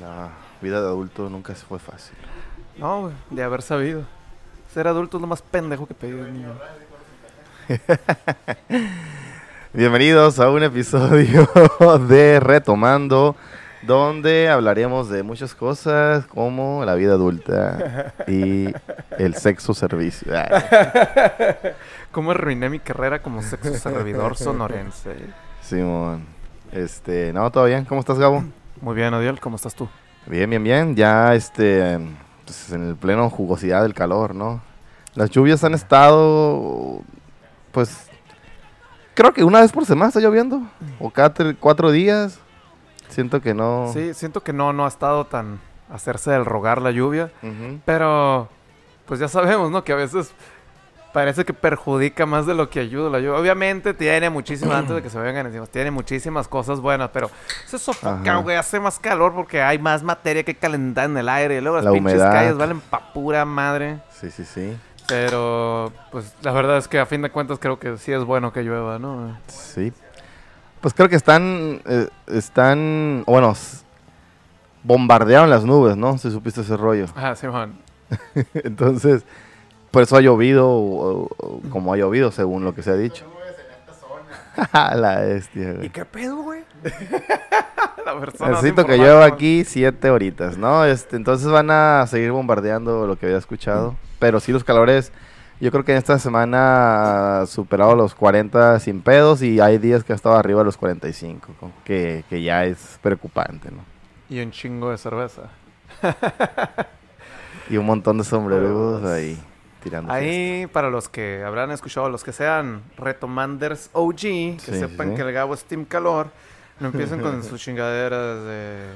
La vida de adulto nunca se fue fácil. No, güey, de haber sabido. Ser adulto es lo más pendejo que pedir de niño. Bienvenidos a un episodio de Retomando, donde hablaremos de muchas cosas como la vida adulta y el sexo servicio. Ay, ¿Cómo arruiné mi carrera como sexo servidor sonorense? Simón. Este, no, todo bien. ¿Cómo estás, Gabo? Muy bien, Odiel, ¿cómo estás tú? Bien, bien, bien. Ya este, pues, en el pleno jugosidad del calor, ¿no? Las lluvias han estado, pues, creo que una vez por semana está lloviendo. O cada cuatro días. Siento que no. Sí, siento que no, no ha estado tan hacerse del rogar la lluvia. Pero, pues ya sabemos, ¿no? Que a veces parece que perjudica más de lo que ayuda la lluvia. Obviamente tiene muchísimas, antes de que se vengan encima, tiene muchísimas cosas buenas, pero se sofoca, güey, hace más calor porque hay más materia que calentar en el aire. Y luego las La pinches humedad. calles valen pa' pura madre. Sí, sí, sí. Pero, pues la verdad es que a fin de cuentas creo que sí es bueno que llueva, ¿no? Sí. Pues creo que están, eh, están, bueno, bombardearon las nubes, ¿no? Si supiste ese rollo. Ah, Simón. Entonces, por eso ha llovido o- o como ha llovido, según lo que se ha dicho. La bestia, ¿Y güey. qué pedo, güey? la persona Necesito que llueva aquí siete horitas, ¿no? Este, entonces van a seguir bombardeando lo que había escuchado. Pero sí los calores, yo creo que en esta semana ha superado los 40 sin pedos y hay días que ha estado arriba de los 45, como que, que ya es preocupante, ¿no? Y un chingo de cerveza. Y un montón de sombreros Pues, ahí tirando. fiesta. Ahí, para los que habrán escuchado, los que sean retomanders OG, que sí, sepan sí. que el Gabo es Team Calor, no empiecen con sus chingaderas de...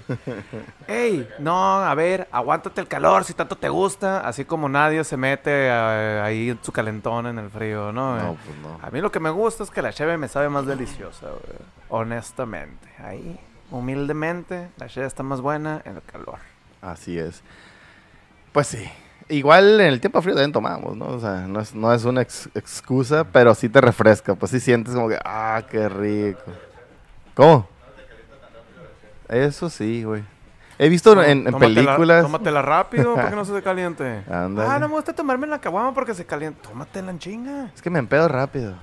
¡Ey! No, a ver, aguántate el calor si tanto te gusta, así como nadie se mete eh, ahí su calentón en el frío, ¿no? No, Eh, pues no. A mí lo que me gusta es que la cheve me sabe más deliciosa, güey. Honestamente. Ahí, humildemente, la cheve está más buena en el calor. Así es. Pues sí. Igual en el tiempo frío también tomamos, ¿no? O sea, no es, no es una ex- excusa, pero sí te refresca. Pues sí sientes como que, ah, qué rico. ¿Cómo? Eso sí, güey. He visto en, en Tómatela- películas. Tómatela rápido para que no se te caliente. Ándale. Ah, no me gusta tomarme la caguama porque se calienta. Tómatela en chinga. Es que me empedo rápido.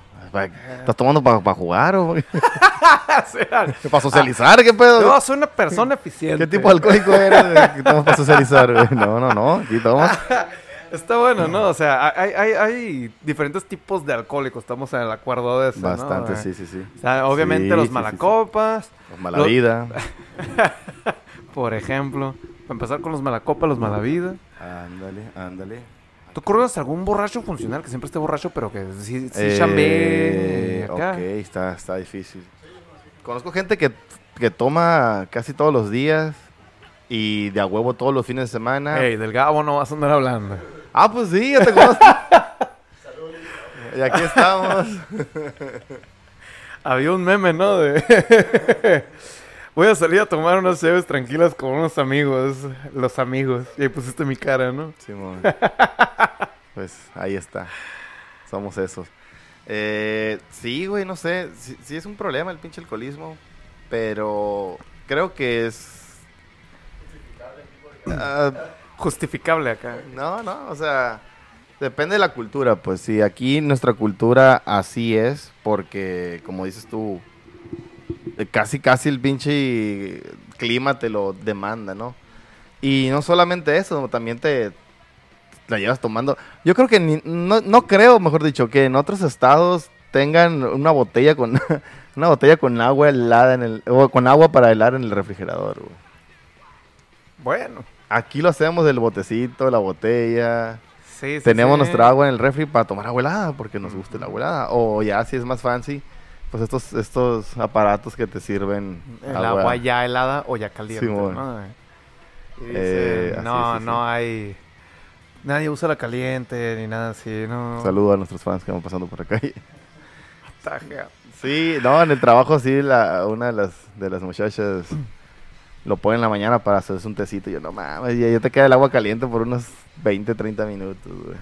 ¿Estás tomando para jugar o para socializar? ¿Qué pedo? Yo soy una persona eficiente. ¿Qué tipo de alcohólico eres? que tomas para socializar? No, no, no. Aquí tomas. Está bueno, ¿no? O sea, hay, hay, hay diferentes tipos de alcohólicos. Estamos en el acuerdo de eso. Bastante, sí, sí, sí. o sea, obviamente Sí, los sí, malacopas, sí. Mala Lo- vida. por ejemplo. Para empezar con los malacopas, los malavida. Ándale, ándale. ¿Tú conoces algún borracho funcional que siempre esté borracho, pero que sí, sí Eh, acá? Ok, está, está difícil. Conozco gente que, que toma casi todos los días y de a huevo todos los fines de semana. Ey, del Gabo no vas a andar hablando. Ah, pues sí, ya te conozco. y aquí estamos. Había un meme, ¿no? De... Voy a salir a tomar unas ceves tranquilas con unos amigos. Los amigos. Y ahí pusiste mi cara, ¿no? Simón. Pues ahí está. Somos esos. Eh, sí, güey, no sé. Sí, sí es un problema el pinche alcoholismo. Pero creo que es. Ah, Justificable acá. No, no, o sea, depende de la cultura, pues sí, aquí nuestra cultura así es, porque como dices tú, casi casi el pinche clima te lo demanda, ¿no? Y no solamente eso, también te la llevas tomando. Yo creo que ni- no, no creo, mejor dicho, que en otros estados tengan una botella con una botella con agua helada en el o con agua para helar en el refrigerador, güey. Bueno. Aquí lo hacemos del botecito, la botella. Sí, sí, Tenemos sí. nuestra agua en el refri para tomar agua helada porque nos gusta la agua helada. O ya si es más fancy, pues estos, estos aparatos que te sirven El agua ya helada o ya caliente. ¿no? Y Eh, no, sí, sí. no hay. Nadie usa la caliente ni nada así, ¿no? Saludo a nuestros fans que van pasando por acá. Sí, no, en el trabajo sí, la, una de las, de las muchachas lo pone en la mañana para hacerse un tecito. Y yo, no mames, ya, ya te queda el agua caliente por unos 20, 30 minutos, güey.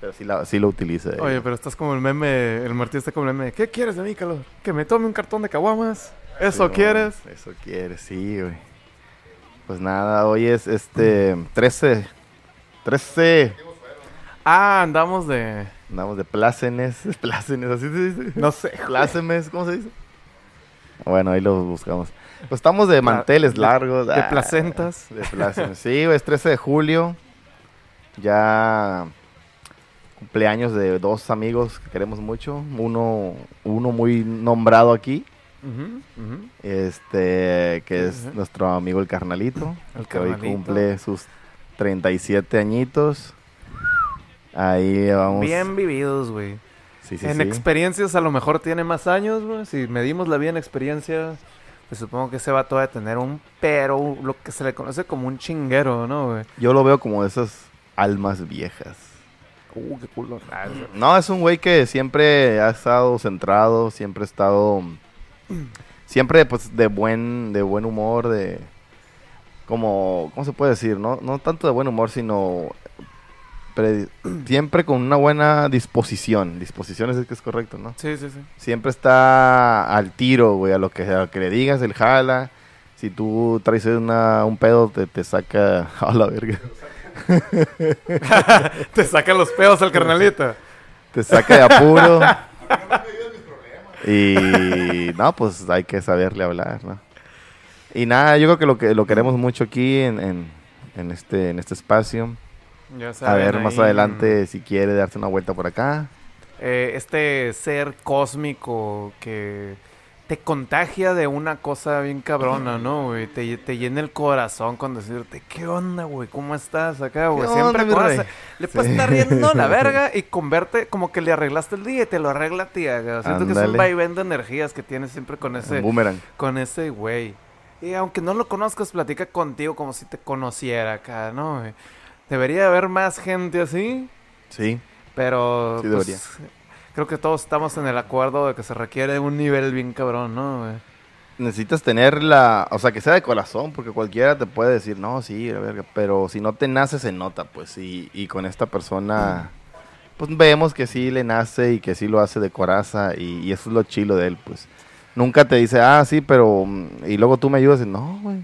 Pero sí, la- sí lo utiliza. eh. Oye, pero estás como el meme, el Martín está como el meme. ¿Qué quieres de mí, calor? ¿Que me tome un cartón de caguamas? ¿Eso Sí, quieres? Eso quieres, sí, güey. Pues nada, hoy es este 13. 13. Ah, andamos de... Andamos de plácenes. Plácenes, así se dice. No sé. Plácemes, ¿cómo se dice? Bueno, ahí lo buscamos. Pues estamos de manteles de- largos. De ah, placentas. De plácemes. Sí, es 13 de julio. Ya cumpleaños de dos amigos que queremos mucho. Uno, uno muy nombrado aquí. Este, que es nuestro amigo el carnalito. El que hoy carnalito. cumple sus 37 añitos. Ahí vamos. Bien vividos, güey. Sí, sí, en sí. experiencias a lo mejor tiene más años, güey. Si medimos la vida en experiencias, pues supongo que ese vato va a tener un pero, lo que se le conoce como un chinguero, ¿no, güey? Yo lo veo como de esas almas viejas. Uh, qué culo. No, es un güey que siempre ha estado centrado, siempre ha estado siempre pues de buen de buen humor, de como ¿cómo se puede decir? No no tanto de buen humor, sino pre- siempre con una buena disposición. Disposición es que es correcto, ¿no? Sí, sí, sí. Siempre está al tiro, güey, a lo que, a lo que le digas, él jala. Si tú traes una, un pedo, te, te saca a la verga. Te sacan los pedos al carnalito. Te saca de apuro. y no, pues hay que saberle hablar, ¿no? Y nada, yo creo que lo que lo queremos mucho aquí en, en, en este, en este espacio. Ya A saben, ver más adelante si quiere darse una vuelta por acá. eh, este ser cósmico que te contagia de una cosa bien cabrona, ¿no, güey? Te, te llena el corazón con decirte, ¿qué onda, güey? ¿Cómo estás acá, güey? ¿Qué Siempre onda, Le puedes Sí. estar riendo la verga y converte como que le arreglaste el día y te lo arregla a ti. acá. Siento que es un vaivén de energías que tienes siempre con ese, Un boomerang. con ese güey. Y aunque no lo conozcas, platica contigo como si te conociera acá, ¿no? güey? Debería haber más gente así, Sí. pero Sí, pues, debería. creo que todos estamos en el acuerdo de que se requiere un nivel bien cabrón, ¿no? güey? Necesitas tener la, o sea, que sea de corazón, porque cualquiera te puede decir, no, sí, la verga, pero si no te nace, se nota, pues, y, y con esta persona, pues vemos que sí le nace y que sí lo hace de coraza, y, y eso es lo chilo de él, pues. Nunca te dice, ah, sí, pero, mm, y luego tú me ayudas, y no, güey.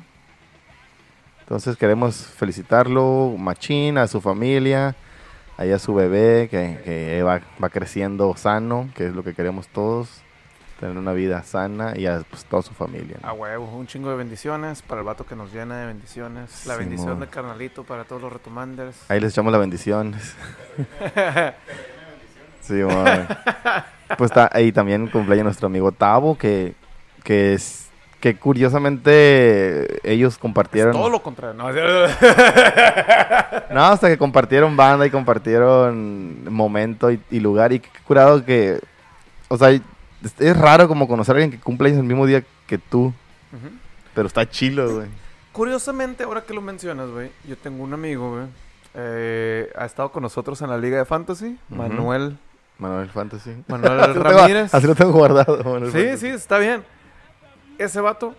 Entonces queremos felicitarlo, Machín, a su familia, ahí a su bebé, que, que va, va creciendo sano, que es lo que queremos todos, tener una vida sana y a pues, toda su familia. ¿no? A huevo, un chingo de bendiciones para el vato que nos llena de bendiciones. La bendición de carnalito para todos los retomanders. Ahí les echamos las bendiciones. sí. Pues está ahí también cumpleaños nuestro amigo Tavo, que, que es que curiosamente ellos compartieron. Todo lo contrario. No, No, hasta que compartieron banda y compartieron momento y, y lugar. Y qué curado que. O sea, es, es raro como conocer a alguien que cumple años el mismo día que tú. Pero está chilo, güey. Curiosamente, ahora que lo mencionas, güey, yo tengo un amigo, güey. eh, ha estado con nosotros en la Liga de Fantasy. Manuel, Manuel Fantasy. Manuel Ramírez. así lo tengo guardado. Manuel Sí, Fantasy. sí, está bien. Ese vato,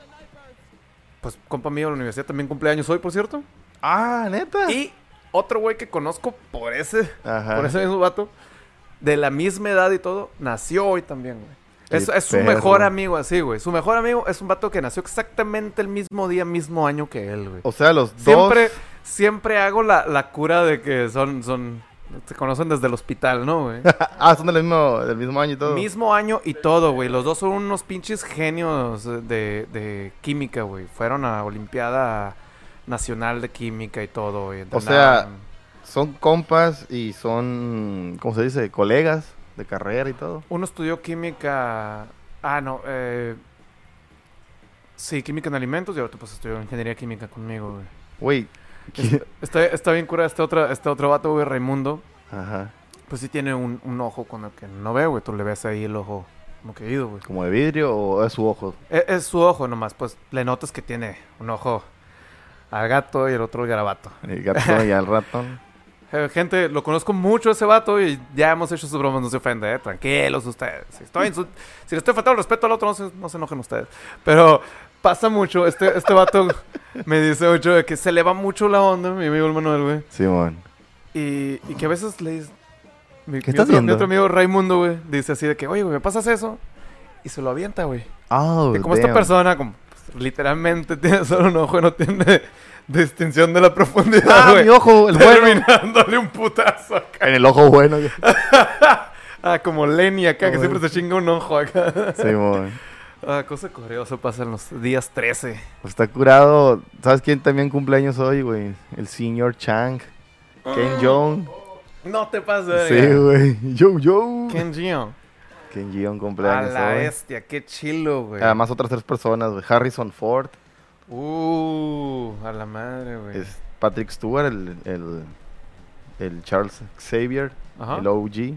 pues compa mío de la universidad, también cumpleaños hoy, por cierto. Ah, neta. Y otro güey que conozco por ese, Ajá. por ese mismo vato, de la misma edad y todo, nació hoy también, güey. Es, es su mejor amigo así, güey. Su mejor amigo es un vato que nació exactamente el mismo día, mismo año que él, güey. O sea, los Siempre, dos. siempre hago la, la cura de que son, son, se conocen desde el hospital, ¿no, güey? ah, son del mismo, del mismo año y todo. Mismo año y todo, güey. Los dos son unos pinches genios de, de química, güey. Fueron a Olimpiada Nacional de Química y todo, güey. O sea, Son compas y son, ¿cómo se dice? Colegas de carrera y todo. Uno estudió química... Ah, no, eh... Sí, química en alimentos y otro pues estudió ingeniería química conmigo, güey. Güey. Está, está, está bien cura este otro, este otro vato, güey, Raimundo. Ajá. Pues sí tiene un, un ojo con el que no ve, güey. Tú le ves ahí el ojo como que ido, güey. ¿Como de vidrio o es su ojo? Es, es su ojo nomás, pues le notas que tiene un ojo al gato y el otro al garabato. El gato y al ratón. Eh, gente, lo conozco mucho ese vato y ya hemos hecho sus bromas, no se ofende, ¿eh? Tranquilos ustedes. Si, estoy insu- si le estoy faltando el respeto al otro, no se, no se enojen ustedes. Pero pasa mucho, este, este vato me dice mucho de que se le va mucho la onda, mi amigo el Manuel, güey. Simón. Y, y que a veces le dices, Mi, ¿Qué mi estás otro, mi viendo? otro amigo Raimundo, güey, dice así de que, oye, güey, ¿me pasas eso? Y se lo avienta, güey. Oh, Que como esta damn. persona, como, pues, literalmente tiene solo un ojo y no tiene distinción de la profundidad, Ah, güey. mi ojo, el bueno. Terminándole un putazo acá. En el ojo bueno. Ah, como Lenny acá, que Ah, siempre se chinga un ojo acá. Sí, mon. Ah, cosa curiosa pasa en los días 13. Pues está curado. ¿Sabes quién también cumpleaños hoy, güey? El señor Chang. Ken Jeong. No te pases, Sí, güey. Yo, yo. Ken Jeong. Ken Jeong A cumpleaños la hoy. bestia, qué chilo, güey. Además, otras tres personas, güey. Harrison Ford. Uh, a la madre, güey. Es Patrick Stewart, el, el, el Charles Xavier, Ajá. el OG.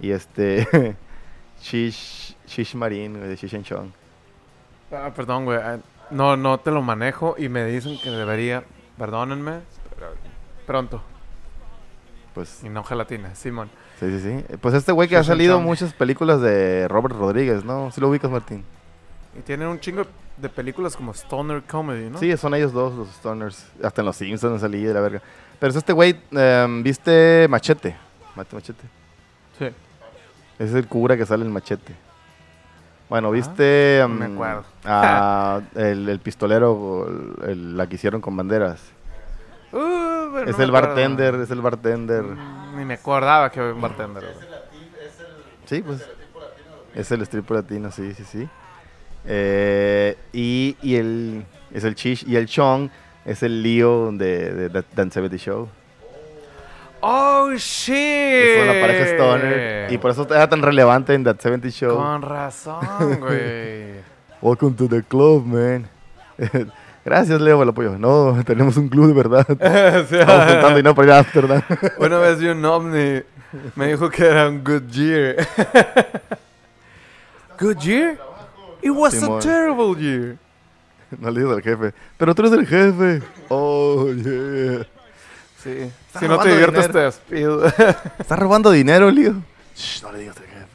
Y este. Shish, Shish Marin, güey, de Shish and Chong. Ah, perdón, güey. ah, No, no te lo manejo y me dicen que debería. Perdónenme. pero Pronto. Pues, Y no gelatina, Simón. sí, sí, sí. Pues este güey que ha Shish salido muchas películas de Robert Rodríguez, ¿no? ¿Sí lo ubicas, Martín? Y tienen un chingo de películas como Stoner Comedy, ¿no? Sí, son ellos dos, los Stoners. Hasta en los Simpsons han salido de la verga. Pero es este güey, em, ¿viste Machete? Mate Machete. Sí. Es el cura que sale en Machete. Bueno, ¿viste no me acuerdo. a el, el pistolero, el- el- la que hicieron con banderas? Uh, pero es el bartender, es el bartender. Mm, Ni me acordaba que había un bartender, güey. Sí, pues. Es el strip latino, sí, sí, sí. Eh, y, y el es el Chish y el Chong es el lío de, de, de 70 Show. ¡Oh, shit! Es una pareja stoner. Y por eso era tan relevante en That 70 Show. Con razón, güey. Welcome to the club, man. Gracias, Leo, por el apoyo. No, tenemos un club de verdad. Sí. Estamos juntando y no para ir a Amsterdam. Una vez vi un ovni. Me dijo que era un Goodyear. ¿Goodyear? It was Simón. a terrible year. no le digas al jefe. Pero tú eres el jefe. Oh, yeah. Sí. Está Si no te robando diviertes, te dinero. despido. ¿Estás robando dinero, Leo? Shh, no le digas al jefe.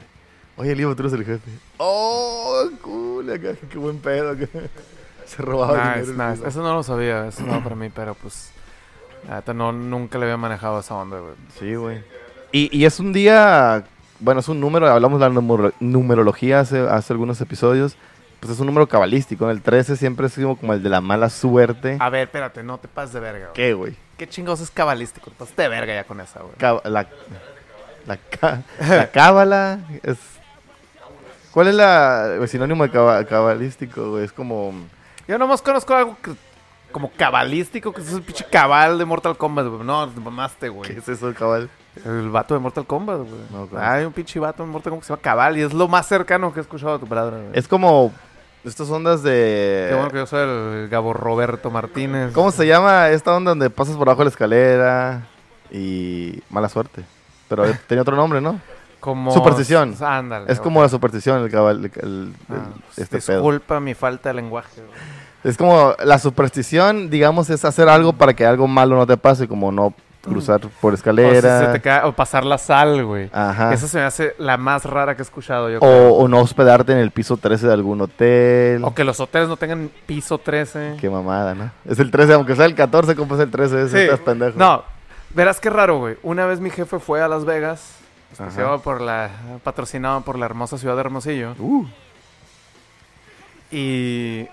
Oye, Leo, tú eres el jefe. Oh, cool. Acá, qué buen pedo. acá. Se robaba nice, dinero. nice. Eso no lo sabía. Eso no para mí, pero pues. Neta, no, nunca le había manejado esa onda, güey. Sí, güey. Y, y es un día, bueno, es un número, hablamos de la numero- numerología hace, hace algunos episodios, pues es un número cabalístico. El 13 siempre es como, el de la mala suerte. A ver, espérate, no te pases de verga, güey. ¿Qué, güey? ¿Qué chingados es cabalístico? Te pasaste de verga ya con esa, güey. Cab- La, la, ca- la cábala es... ¿Cuál es la, el sinónimo de caba- cabalístico, güey? Es como... Yo nomás conozco algo que, como cabalístico, que es el pinche cabal de Mortal Kombat, güey. No, te mamaste, ¿Qué güey. es eso, cabal? El vato de Mortal Kombat, güey. No, conozco. Hay un pinche vato en Mortal Kombat que se llama Cabal y es lo más cercano que he escuchado a tu palabra, güey. Es como... Estas ondas de... Qué bueno que yo soy el Gabo Roberto Martínez. ¿Cómo se llama esta onda donde pasas por abajo de la escalera y mala suerte? Pero tenía otro nombre, ¿no? Como... Superstición. Ándale. Es como la superstición, el cabal, el- el- Ah, el- pues, este pedo. Disculpa mi falta de lenguaje. Es como la superstición, digamos, es hacer algo para que algo malo no te pase, como no cruzar por O, escalera. si se te cae- o pasar la sal, güey. Ajá. Esa se me hace la más rara que he escuchado yo. creo. O, no hospedarte en el piso 13 de algún hotel. O que los hoteles no tengan piso 13. Qué mamada, ¿no? Es el 13, aunque sea el 14, como es el 13, ese Sí. estás pendejo. No, verás qué raro, güey. Una vez mi jefe fue a Las Vegas, por la, patrocinado por la hermosa ciudad de Hermosillo, Uh, y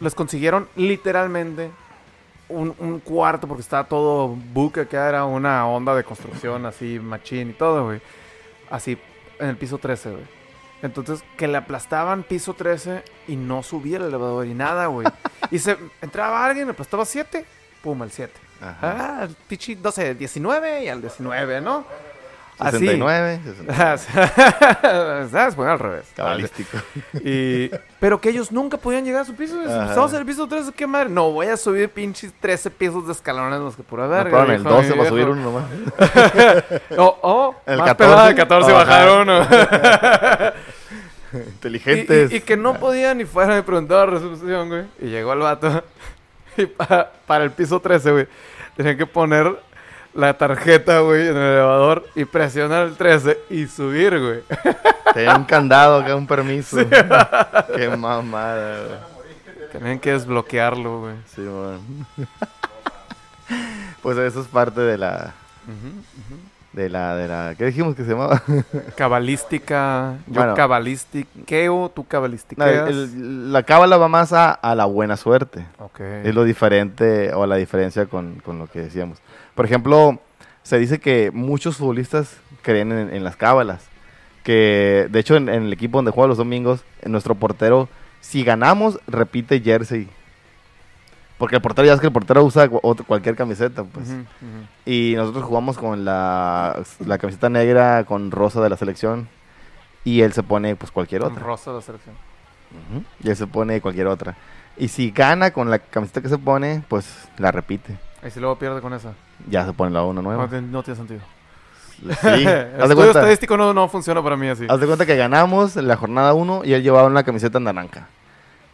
les consiguieron literalmente un, un cuarto porque estaba todo book acá, era una onda de construcción así, machín y todo, güey. Así, en el piso 13, güey. Entonces, que le aplastaban piso 13 y no subía el elevador y nada, güey. y se entraba alguien, le aplastaba 7, pum, el 7. ajá. Ah, pichi 12, 19 y al 19, ¿no? Así. 69, 69. ¿Sabes? Bueno, al revés. Cabalístico. Y, pero que ellos nunca podían llegar a su piso. Ajá. Estamos en el piso 13, qué madre. No, voy a subir pinches 13 pisos de escalones, los que pura No, verga. pero en el dijo 12 mi va a subir uno nomás. Oh, oh, El más 14. pelada, el 14 Ajá. bajar uno. Inteligentes. y, y- y que no podían ni fuera me preguntaba resolución, güey. Y llegó el vato. Y pa- para el piso 13, güey, tenían que poner la tarjeta, güey, en el elevador y presionar el 13 y subir, güey. Tenía un candado acá, un permiso. Qué mamada, güey. Tenían que desbloquearlo, güey. Sí, man. Pues eso es parte de la, de la, de la, ¿qué dijimos que se llamaba? Cabalística, yo Bueno. cabalistiqueo, tú No, cabalistiqueas. el- la cábala va más a, a la buena suerte. Es lo diferente o la diferencia con, con lo que decíamos. Por ejemplo, se dice que muchos futbolistas creen en, en las cábalas. Que de hecho en, en el equipo donde juega los domingos, en nuestro portero, si ganamos, repite jersey. Porque el portero ya es que el portero usa otro- cualquier camiseta, pues. Y nosotros jugamos con la, la camiseta negra con rosa de la selección. Y él se pone pues cualquier otra. rosa la selección. Y él se pone cualquier otra. Y si gana con la camiseta que se pone, pues la repite. Y si luego pierde con esa. Ya se pone la No, nueva. no tiene sentido. Sí. El estudio cuenta, estadístico no, no funciona para mí así. haz de cuenta que ganamos en la jornada 1 y él llevaba una camiseta naranja.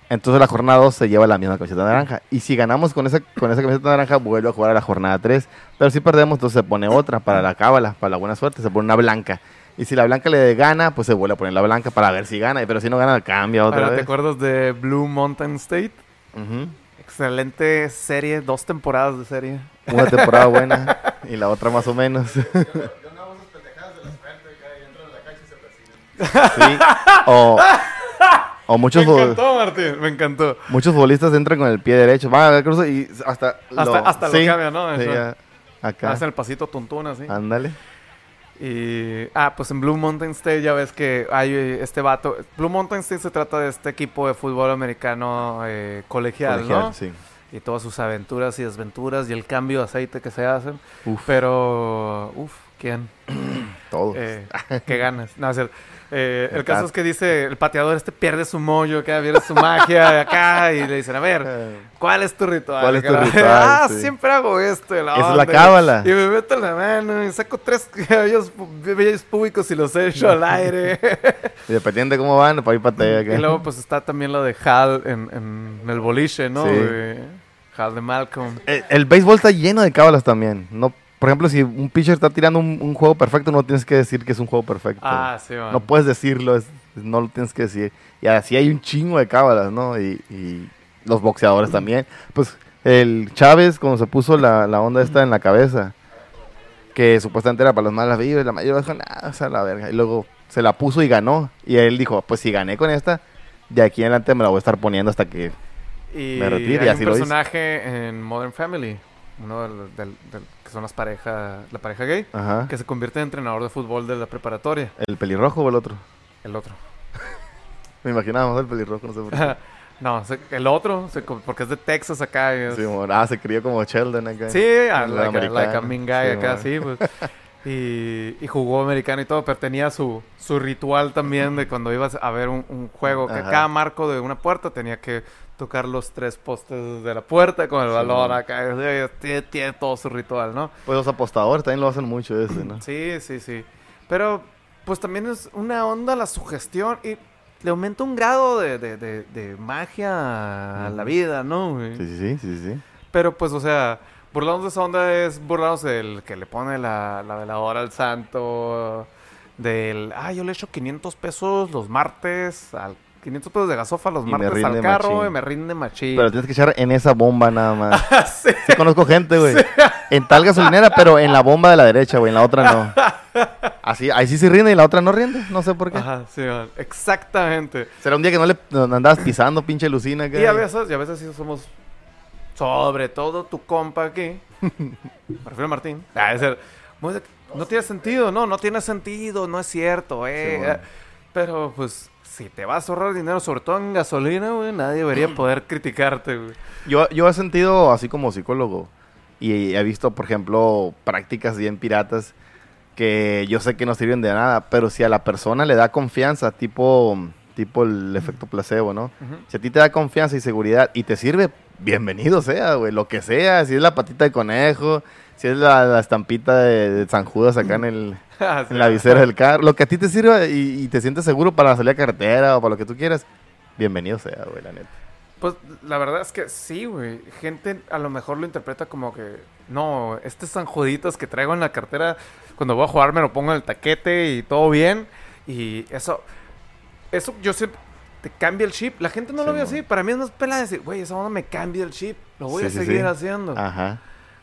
Entonces la jornada 2 se lleva la misma camiseta naranja. Y si ganamos con esa, con esa camiseta naranja, vuelve a jugar a la jornada 3. Pero si perdemos, entonces se pone otra para la cábala, para la buena suerte, se pone una blanca. Y si la blanca le gana, pues se vuelve a poner la blanca para ver si gana. Pero si no gana, cambia otra Ahora, ¿te vez. acuerdas de Blue Mountain State? Excelente serie, dos temporadas de serie. Una temporada buena y la otra más o menos. Sí. O, o muchos, me encantó, Martín, me encantó. muchos futbolistas entran con el pie derecho. Van a ver cruzo y hasta Hasta- hasta lo cambia, ¿no? Sí, ya. Acá. Hacen el pasito tuntún así. Ándale. Y, ah, pues en Blue Mountain State ya ves que hay eh, este vato. Blue Mountain State se trata de este equipo de fútbol americano eh, colegial, Colegial, ¿no? sí. Y todas sus aventuras y desventuras y el cambio de aceite que se hacen. Uf, Pero, uff, ¿quién? todo. Eh, qué ganas. No, es cierto. Eh, el caso es que dice el pateador este pierde su mollo, acá pierde su magia de acá y le dicen, a ver, ¿cuál es tu ritual? ¿Cuál es tu ritual? ah, Sí. siempre hago esto. la Esa es la cábala. Y me meto en la mano y saco tres cabellos, vellos públicos y los echo al aire. y dependiendo de cómo van, para ir patea acá. y luego pues está también lo de Hal en, en el boliche, ¿no? Sí. Eh, Hal de Malcolm. El, el béisbol está lleno de cábalas también. No, por ejemplo, si un pitcher está tirando un, un juego perfecto, no tienes que decir que es un juego perfecto. Ah, sí, man. No puedes decirlo, es- no lo tienes que decir. Y así hay un chingo de cábalas, ¿no? Y, y los boxeadores también. Pues el Chávez, cuando se puso la, la onda esta en la cabeza, que supuestamente era para los malas vibras, la mayoría dijo, nada, o sea, la verga. Y luego se la puso y ganó. Y él dijo, pues si gané con esta, de aquí en adelante me la voy a estar poniendo hasta que... Y Me retiro hay así un lo hice. personaje en Modern Family, uno del, del- del- que son las parejas, la pareja gay, Ajá. que se convierte en entrenador de fútbol de la preparatoria. ¿El pelirrojo o el otro? El otro. Me imaginaba el pelirrojo, no sé por qué. no, se- el otro, se porque es de Texas acá. es- Sí, mo- ah, se crió como Sheldon acá. Sí, like, a, like a mean guy Sí, acá, sí, pues. Y, y jugó americano y todo, pero tenía su, su ritual también de cuando ibas a ver un, un juego, que Ajá. cada marco de una puerta tenía que tocar los tres postes de la puerta con el Sí, balón acá. Tiene, tiene todo su ritual, ¿no? Pues los apostadores también lo hacen mucho ese, ¿no? Sí, sí, sí. Pero, pues también es una onda la sugestión y le aumenta un grado de, de, de- de magia a la vida, ¿no? güey? Sí, sí, sí, sí, sí. Pero, pues, o sea, burlarnos de esa onda es burlarnos del que le pone la, la veladora al santo, del, ah, yo le echo 500 pesos los martes, al 500 pesos de gasofa los Y martes al carro machín. y me rinde machín. Pero tienes que echar en esa bomba nada más. sí. Sí conozco gente, güey. En tal gasolinera, pero en la bomba de la derecha, güey. En la otra no. Así, ahí sí se rinde y en la otra no rinde. No sé por qué. Ajá, sí, man, exactamente. Será un día que no le no andabas pisando, pinche Lucina. Y a veces, y a veces sí somos, sobre todo tu compa aquí, me refiero a Martín, ah, es el- no tiene sentido, no, no tiene sentido, no es cierto, eh. Bueno. eh, Pero pues, si te vas a ahorrar dinero, sobre todo en gasolina, güey, nadie debería poder criticarte, güey. Yo, yo he sentido, así como psicólogo, y he visto, por ejemplo, prácticas bien piratas que yo sé que no sirven de nada, pero si a la persona le da confianza, tipo, tipo el efecto placebo, ¿no? Si a ti te da confianza y seguridad y te sirve, bienvenido sea, güey, lo que sea, si es la patita de conejo, si es la, la estampita de, de San Judas acá en, el, Ah, sí. en la visera del carro, lo que a ti te sirva y, y te sientes seguro para salir a carretera o para lo que tú quieras, bienvenido sea, güey, la neta. Pues la verdad es que sí, güey. Gente a lo mejor lo interpreta como que, no, este San Juditas que traigo en la cartera, cuando voy a jugar me lo pongo en el taquete y todo bien. Y eso, eso yo siempre, te cambia el chip. La gente no lo ve así. Para mí es más pela decir, güey, esa onda me cambia el chip. Lo voy Sí, a seguir sí. haciendo. Ajá.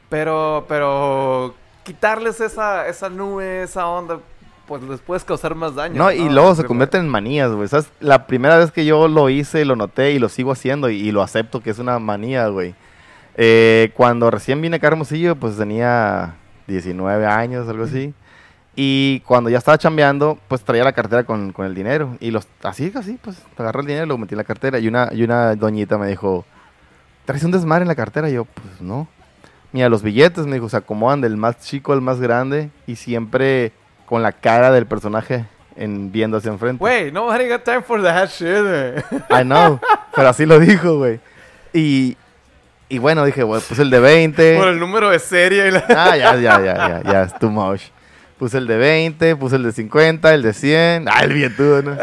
Pero, pero, quitarles esa, esa nube, esa onda, pues les puedes causar más daño. No, y luego se convierten en manías, güey. ¿Sabes? La primera vez que yo lo hice, lo noté y lo sigo haciendo y, y lo acepto que es una manía, güey. Eh, cuando recién vine acá a Hermosillo, pues tenía 19 años, algo así. Y cuando ya estaba chambeando, pues traía la cartera con, con el dinero. Y los, así, así, pues agarré el dinero lo metí en la cartera. Y una, y una doñita me dijo, ¿traes un desmadre en la cartera? Y yo, pues no. Mira, los billetes, me dijo, se acomodan del más chico al más grande. Y siempre con la cara del personaje en, viendo hacia enfrente. Güey, nobody got time for that shit, güey. I know, pero así lo dijo, güey. Y, y bueno, dije, güey, puse el de 20. Por el número de serie y la... Ah, ya, ya, ya, ya, ya, es too much. Puse el de 20, puse el de 50, el de 100. Ah, el billetudo, ¿no?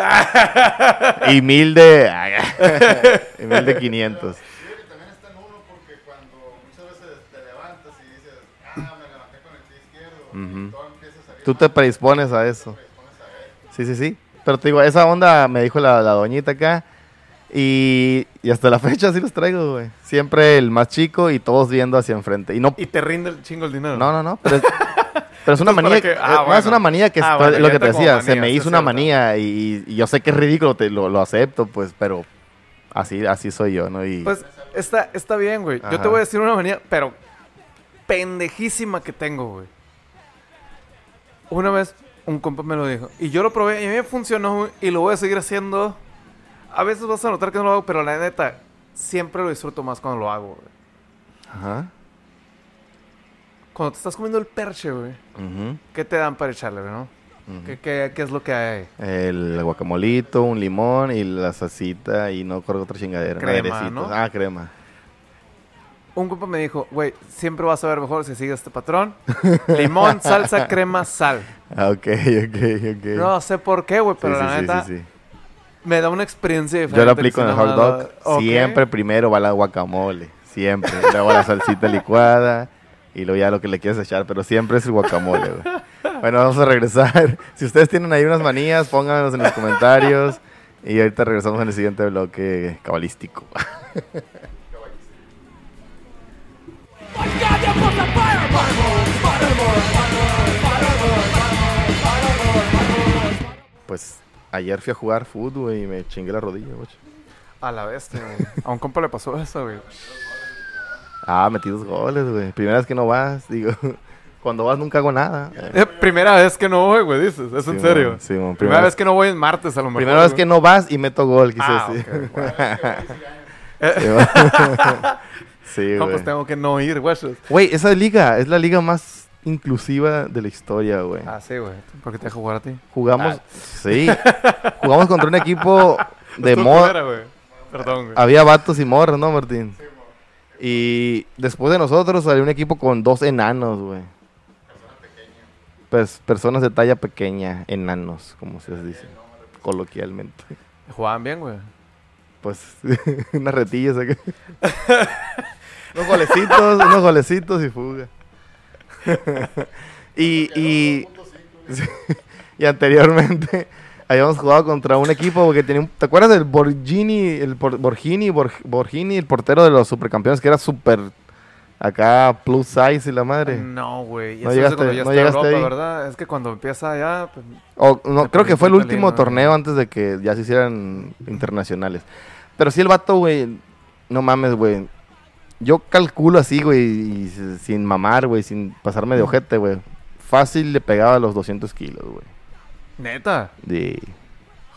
y mil de... y mil de 500. también está en uno porque cuando muchas veces te levantas y dices, ah, me levanté con el pie salir Tú te predispones a eso. Sí, sí, sí. Pero te digo, esa onda me dijo la, la doñita acá. Y, y hasta la fecha sí los traigo, güey. Siempre el más chico y todos viendo hacia enfrente. Y no, Y te rinde el chingo el dinero. no, no, no. Pero es, pero es una manía. ¿para qué? eh, Ah, no, es una manía que Ah, bueno, lo que te decía. se me hizo una manía y, y yo sé que es ridículo, te, lo, lo acepto, pues, pero así, así soy yo, ¿no? Y, Pues está, está bien, güey. Yo te voy a decir una manía, pero pendejísima que tengo, güey. Una vez un compa me lo dijo. Y yo lo probé y a mí me funcionó y lo voy a seguir haciendo. A veces vas a notar que no lo hago, pero la neta, siempre lo disfruto más cuando lo hago, güey. Ajá. Cuando te estás comiendo el perche, güey, ujú, ¿qué te dan para echarle, no? ¿Qué, qué, qué es lo que hay? El guacamolito, un limón y la salsita y no corro otra chingadera. Crema. ¿no? Ah, crema. Un compa me dijo, güey, siempre vas a ver mejor si sigues este patrón. Limón, salsa, crema, sal. Ah, ok, ok, ok. No sé por qué, güey, pero sí, la sí, neta sí, sí. me da una experiencia diferente. Yo lo aplico en el hot dog. la- Ok. Siempre primero va la guacamole. Siempre. Luego la salsita licuada. Y luego ya lo que le quieres echar. Pero siempre es el guacamole, güey. Bueno, vamos a regresar. Si ustedes tienen ahí unas manías, pónganlas en los comentarios. Y ahorita regresamos en el siguiente bloque cabalístico. Pues ayer fui a jugar fútbol y me chingué la rodilla, güey. A la bestia, güey. A un compa le pasó eso, güey. Ah, metí dos goles, güey. Primera vez que no vas, digo. Cuando vas nunca hago nada. Eh, primera vez que no voy, güey, dices. ¿Es en serio? sí. Primera vez que no voy en martes, a lo mejor. Primera vez güey. que no vas y meto gol, quise Ah, decir. Sí, No, pues tengo que no ir, güey. Güey, esa liga es la liga más inclusiva de la historia, güey. Ah, sí, güey. ¿Por qué te dejo jugar a ti? Jugamos, sí, jugamos contra un equipo de moda. Perdón, güey. Había vatos y morras, ¿no, Martín? Y después de nosotros salió un equipo con dos enanos, güey. Pues, personas de talla pequeña, enanos, como se les dice coloquialmente. Jugaban bien, güey. Pues, unas retillas acá. unos golecitos, unos golecitos y fuga. y, y, y anteriormente habíamos jugado contra un equipo que tenía un- ¿Te acuerdas del Borgini, el por- Borgini, Borg- Borgini, el portero de los supercampeones que era súper acá plus size y la madre? No, güey. Y No eso es de llegaste- cuando ya no está llegaste Europa, ahí. ¿verdad? Es que cuando empieza ya, pues, O, no, creo que fue el último italiano. torneo antes de que ya se hicieran internacionales. Pero sí el vato, güey, no mames, güey. Yo calculo así, güey, y sin mamar, güey, sin pasarme de ojete, güey. Fácil le pegaba los 200 kilos, güey. neta. De...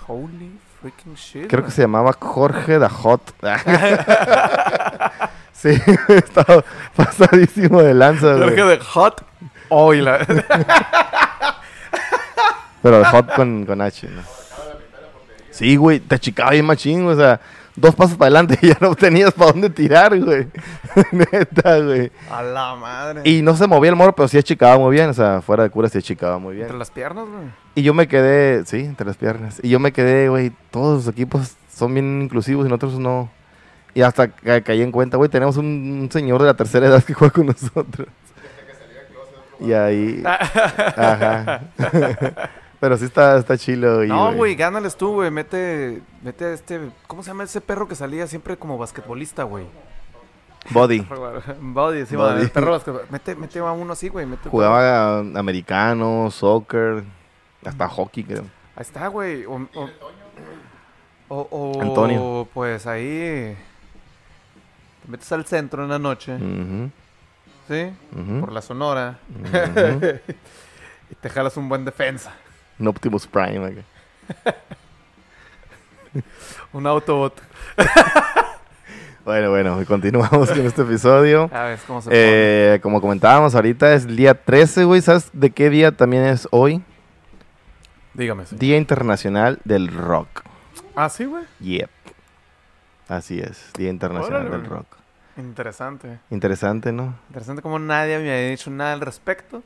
Holy freaking shit. Creo que se llamaba Jorge Dajot. sí, estaba pasadísimo de lanza, güey. de hot oil. Pero Hot con, con H, ¿no? Sí, güey, te achicaba bien machín, o sea, dos pasos para adelante y ya no tenías para dónde tirar, güey. Neta, güey. A la madre. Y no se movía el morro, pero sí achicaba muy bien, o sea, fuera de cura sí achicaba muy bien. Entre las piernas, güey. Y yo me quedé, sí, entre las piernas. Y yo me quedé, güey, todos los equipos son bien inclusivos y nosotros no. Y hasta ca- caí en cuenta, güey, tenemos un, un señor de la tercera edad que juega con nosotros. Y ahí, ajá. Pero sí está, está chilo. y, No, güey, gánales tú, güey. Mete, mete a este. ¿Cómo se llama ese perro que salía siempre como basquetbolista, güey? Body. Body, sí, Body. el perro basquetbol. Mete, mete a uno así, güey. Jugaba americano, soccer, hasta hockey, creo. Ahí está, güey. O, o, o- o- Antonio. Pues ahí. Te metes al centro en la noche, ¿sí? Por la Sonora. y te jalas un buen defensa. Un Optimus Prime. acá. Un Autobot. Bueno, bueno, continuamos con este episodio. A ver cómo se Eh, como comentábamos ahorita, es el día 13, güey. ¿Sabes de qué día también es hoy? Dígame. sí. Día Internacional del Rock. Ah, sí, güey. Yep. Así es, Día Internacional Órale, del. Rock. Interesante. Interesante, ¿no? Interesante como nadie me había dicho nada al respecto.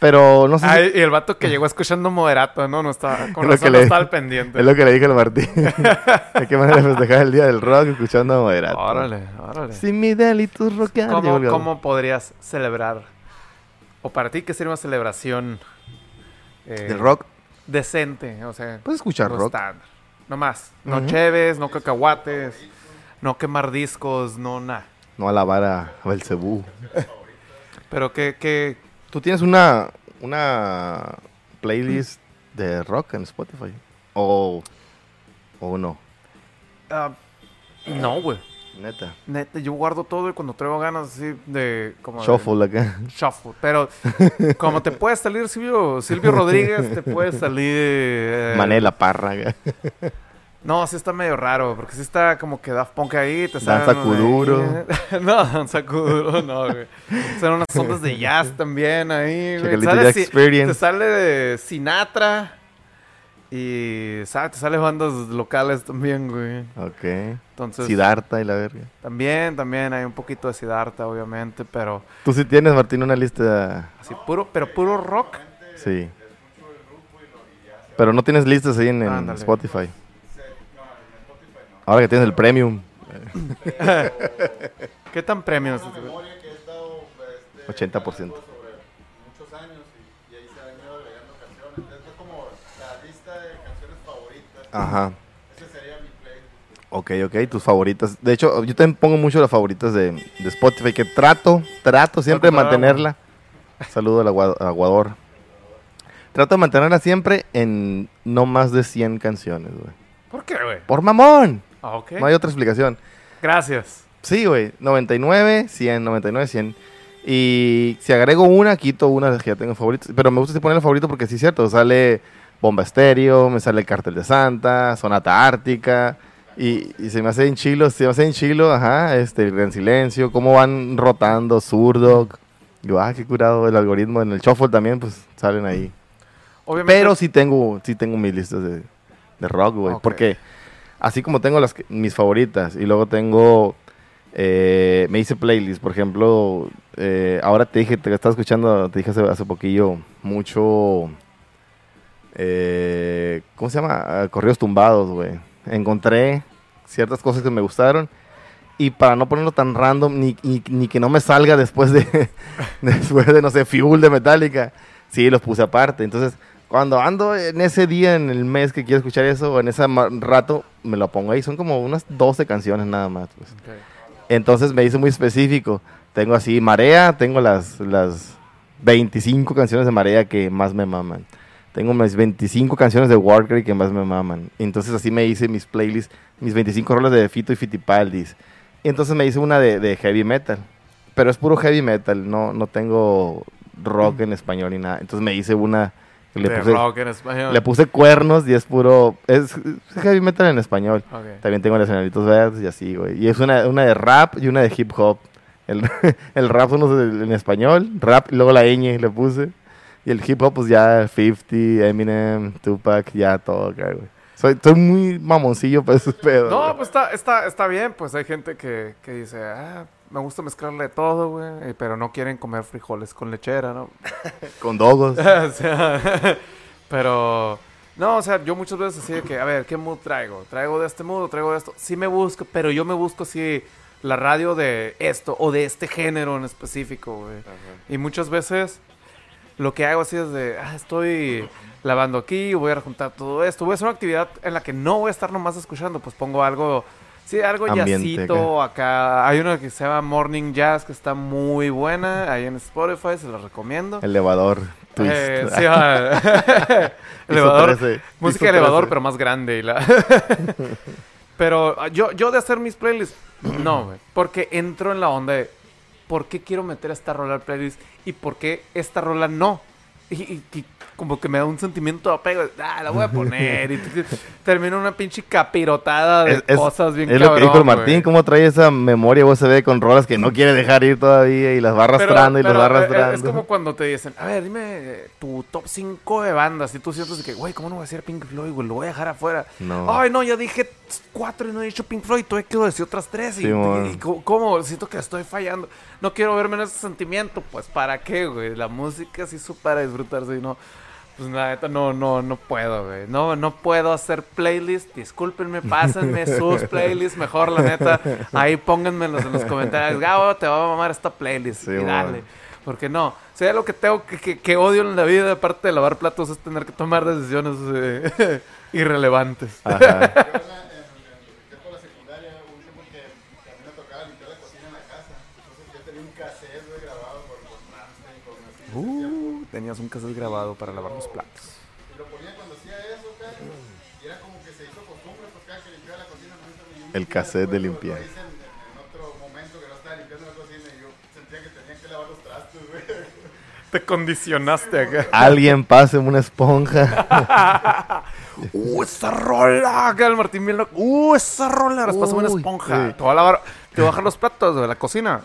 Pero no sé si- Ay, y el vato que llegó escuchando moderato, ¿no? No estaba, con Es lo razón que no le- estaba al pendiente. es lo que le dije al Martín. ¿De qué manera festejar el Día del Rock escuchando a Moderato? Órale, órale. Sin mi delitos rockear. ¿Cómo, cómo podrías celebrar? O para ti, ¿qué sería una celebración eh, ¿Del rock? decente? O sea, Puedes escuchar rock. estándar. No más. No cheves, no cacahuates, no quemar discos, no nada. No alabar a Belcebú. Pero que, que ¿Tú tienes una, una playlist de rock en Spotify? ¿O, o no? ah, no, güey. Neta. Neta, yo guardo todo y cuando traigo ganas así de como de- Shuffle acá. Shuffle. Pero como te puede salir Silvio, Silvio Rodríguez, te puede salir... eh, Manela Parra. No, sí está medio raro, porque sí está como que Daft Punk ahí, te Danza salen de- Kuduro. no, Danza Kuduro, no, güey. Son unas ondas de jazz también ahí, güey. Te sale, si- te sale de Sinatra y, ¿sabes? Te salen bandas locales también, güey. Ok. Entonces, Siddhartha y la verga. también, también hay un poquito de Siddhartha, obviamente, pero Tú sí tienes, Martín, una lista. así puro, pero puro rock. Sí. Pero no tienes listas ahí en. Spotify. Ahora que tienes el premium, ¿Qué tan premios? memoria que he estado este, 80%. sobre muchos años y, y ahí se han ido agregando canciones. Esto es como la lista de canciones favoritas. Ajá. Ese sería mi playlist. Ok, ok, tus favoritas. De hecho, yo también pongo mucho las favoritas de, de Spotify, que trato, trato siempre de mantenerla. Saludo al agua- aguador. Trato de mantenerla siempre en no más de 100 canciones, güey. ¿Por qué, güey? ¡Por mamón! Ah, ok. No hay otra explicación. Gracias. Sí, güey. 99, 100, 99, 100. Y si agrego una, quito una de las que ya tengo favoritas. Pero me gusta si poner el favorito porque sí es cierto. Sale Bomba Estéreo, me sale Cartel de Santa, Sonata Ártica. Y, y se me hace en chilo, se me hace en chilo, ajá, este, el Gran Silencio, cómo van rotando, Zurdog. Digo, ah, qué curado el algoritmo. En el Shuffle también, pues, salen ahí. Obviamente. Pero sí tengo, sí tengo mis listas de, de rock, güey. Ok. Porque así como tengo las mis favoritas y luego tengo, eh, me hice playlist, por ejemplo, eh, ahora te dije, te estaba escuchando, te dije hace, hace poquillo, mucho, eh, ¿cómo se llama? Ah, Corridos tumbados, güey. Encontré ciertas cosas que me gustaron. Y para no ponerlo tan random, ni, ni, ni que no me salga después de, después de, no sé, Fuel de Metallica, sí, los puse aparte. Entonces, cuando ando en ese día, en el mes que quiero escuchar eso, o en ese rato, me lo pongo ahí. Son como unas 12 canciones nada más. pues. Entonces me hice muy específico. Tengo así Marea, tengo las, las 25 canciones de Marea que más me maman. Tengo mis 25 canciones de Warcry que más me maman. Entonces así me hice mis playlists, mis 25 roles de Fito y Fitipaldis. Y entonces me hice una de, de heavy metal. Pero es puro heavy metal, no, no tengo rock en español ni nada. Entonces me hice una le de puse, rock en español. le puse cuernos y es puro... Es, es heavy metal en español. También tengo las Enanitos Verdes y así, güey. Y es una, una de rap y una de hip hop. El, el rap son los en español, rap y luego la ñ le puse. Y el hip hop, pues ya 50, Eminem, Tupac, ya todo acá, güey. Soy, soy muy mamoncillo para esos pedos. No, güey. pues está, está, está bien. Pues hay gente que, que dice, ah, me gusta mezclarle todo, güey. y- Pero no quieren comer frijoles con lechera, ¿no? Con dogos. o sea, pero... No, o sea, yo muchas veces así de que, a ver, ¿qué mood traigo? ¿Traigo de este mood o traigo de esto? Sí me busco, pero yo me busco así la radio de esto o de este género en específico, güey. Y muchas veces lo que hago así es de, ah, estoy lavando aquí, voy a juntar todo esto, voy a hacer una actividad en la que no voy a estar nomás escuchando, pues pongo algo Sí, algo jazzito acá. Hay una que se llama Morning Jazz que está muy buena. Ahí en Spotify, se la recomiendo. Elevador. Twist. Eh, sí, elevador. 13, Música de elevador, 13. pero más grande. y la- pero ah, yo, yo de hacer mis playlists, no, güey. Porque entro en la onda de por qué quiero meter esta rola al playlist y por qué esta rola no. Y, y- y como que me da un sentimiento de apego. Ah, la voy a poner. y t- t- termino una pinche capirotada de Es, cosas bien es lo que dijo el cabrón, Martín, cómo trae esa memoria USB con rolas que no quiere dejar ir todavía y las va Pero- arrastrando y las va eh, arrastrando. Es como cuando te dicen, a ver, dime eh, tu top 5 de bandas. Y tú sientes que, güey, ¿cómo no voy a decir Pink Floyd, güey? Lo voy a dejar afuera. No. Ay, no, ya dije 4 y no he dicho Pink Floyd. Todavía quiero decir otras 3. Y, Sí, mon. y- y co- ¿cómo? Siento que estoy fallando. No quiero verme en ese sentimiento. Pues, ¿para qué, güey? La música sí es para disfrutarse y no... Pues la neta no, no, no puedo, güey. No, no puedo hacer playlist. Discúlpenme, pásenme sus playlists. Mejor, la neta. Ahí pónganmelos en los comentarios. Gabo, te va a mamar esta playlist. Sí, y man. dale. Porque no. O sea, lo que tengo que, que, que odio en la vida, aparte de lavar platos, es tener que tomar decisiones eh, irrelevantes. Ajá. Yo en la, en, en, tiempo de la secundaria, hubo un tiempo que, que a mí me tocaba limpiar la cocina en la casa. Entonces yo tenía un cassette, güey, grabado con, con Rammstein, con así. Uh, tenías un cassette grabado para lavar los platos. Y lo ponía cuando hacía eso, acá. Y era como que se hizo costumbre, pues cada que limpiaba la cocina, no hizo ni un El cassette de limpiar. Te condicionaste acá. Alguien pase una esponja. ¡Uh, esa rola! Acá el Martín bien loco. ¡Uh, esa rola! Ahora pasa una esponja. sí. Te voy a lavar, te voy a bajar los platos de la cocina.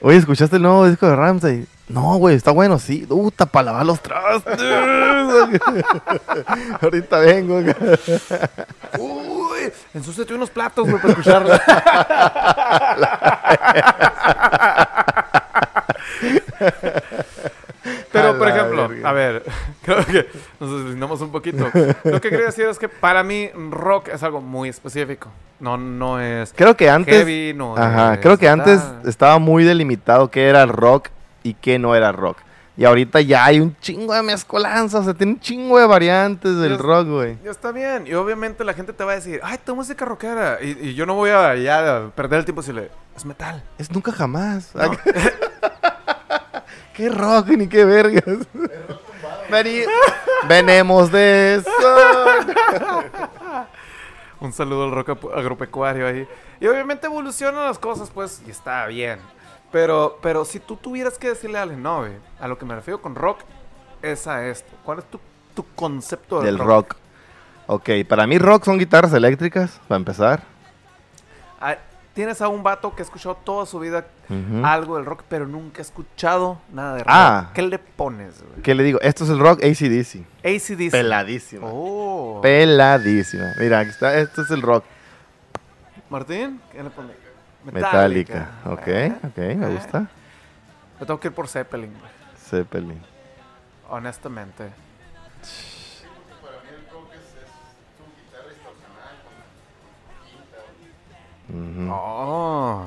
Oye, ¿escuchaste el nuevo disco de Ramsey? No, güey, está bueno, sí. Uta, para lavar los trastes. Ahorita vengo. ¡Uy! Ensúciate unos platos, güey, para escucharla. Pero, por ejemplo, verga. a ver, creo que nos deslindamos un poquito. Lo que quería decir es que para mí rock es algo muy específico. No, no es Creo que antes. heavy, no Ajá, es creo que antes estaba muy delimitado qué era rock y qué no era rock. Y ahorita ya hay un chingo de mezcolanza, o sea, tiene un chingo de variantes del rock, güey. Ya está bien. Y obviamente la gente te va a decir, ay, tu música rockera. Y, y yo no voy a ya perder el tiempo si le... Es metal. Es nunca jamás. No. qué rock ni qué vergas. Vení- Venemos de eso. Un saludo al rock agropecuario ahí. Y obviamente evolucionan las cosas, pues, y está bien. Pero, pero si tú tuvieras que decirle a güey, a lo que me refiero con rock es a esto. ¿Cuál es tu, tu concepto del, Del rock. Ok, para mí rock son guitarras eléctricas, para empezar. Ah, Tienes a un vato que ha escuchado toda su vida algo del rock, pero nunca ha escuchado nada de rock. Ah. ¿Qué le pones, güey? ¿Qué le digo? Esto es el rock ACDC. ACDC. Peladísima. Oh. Peladísima. Mira, aquí está, esto es el rock. Martín, ¿qué le pones? Metallica. Ok, Ah, ok, me gusta. Yo tengo que ir por Zeppelin, güey. Zeppelin. Honestamente. Ujú. Oh.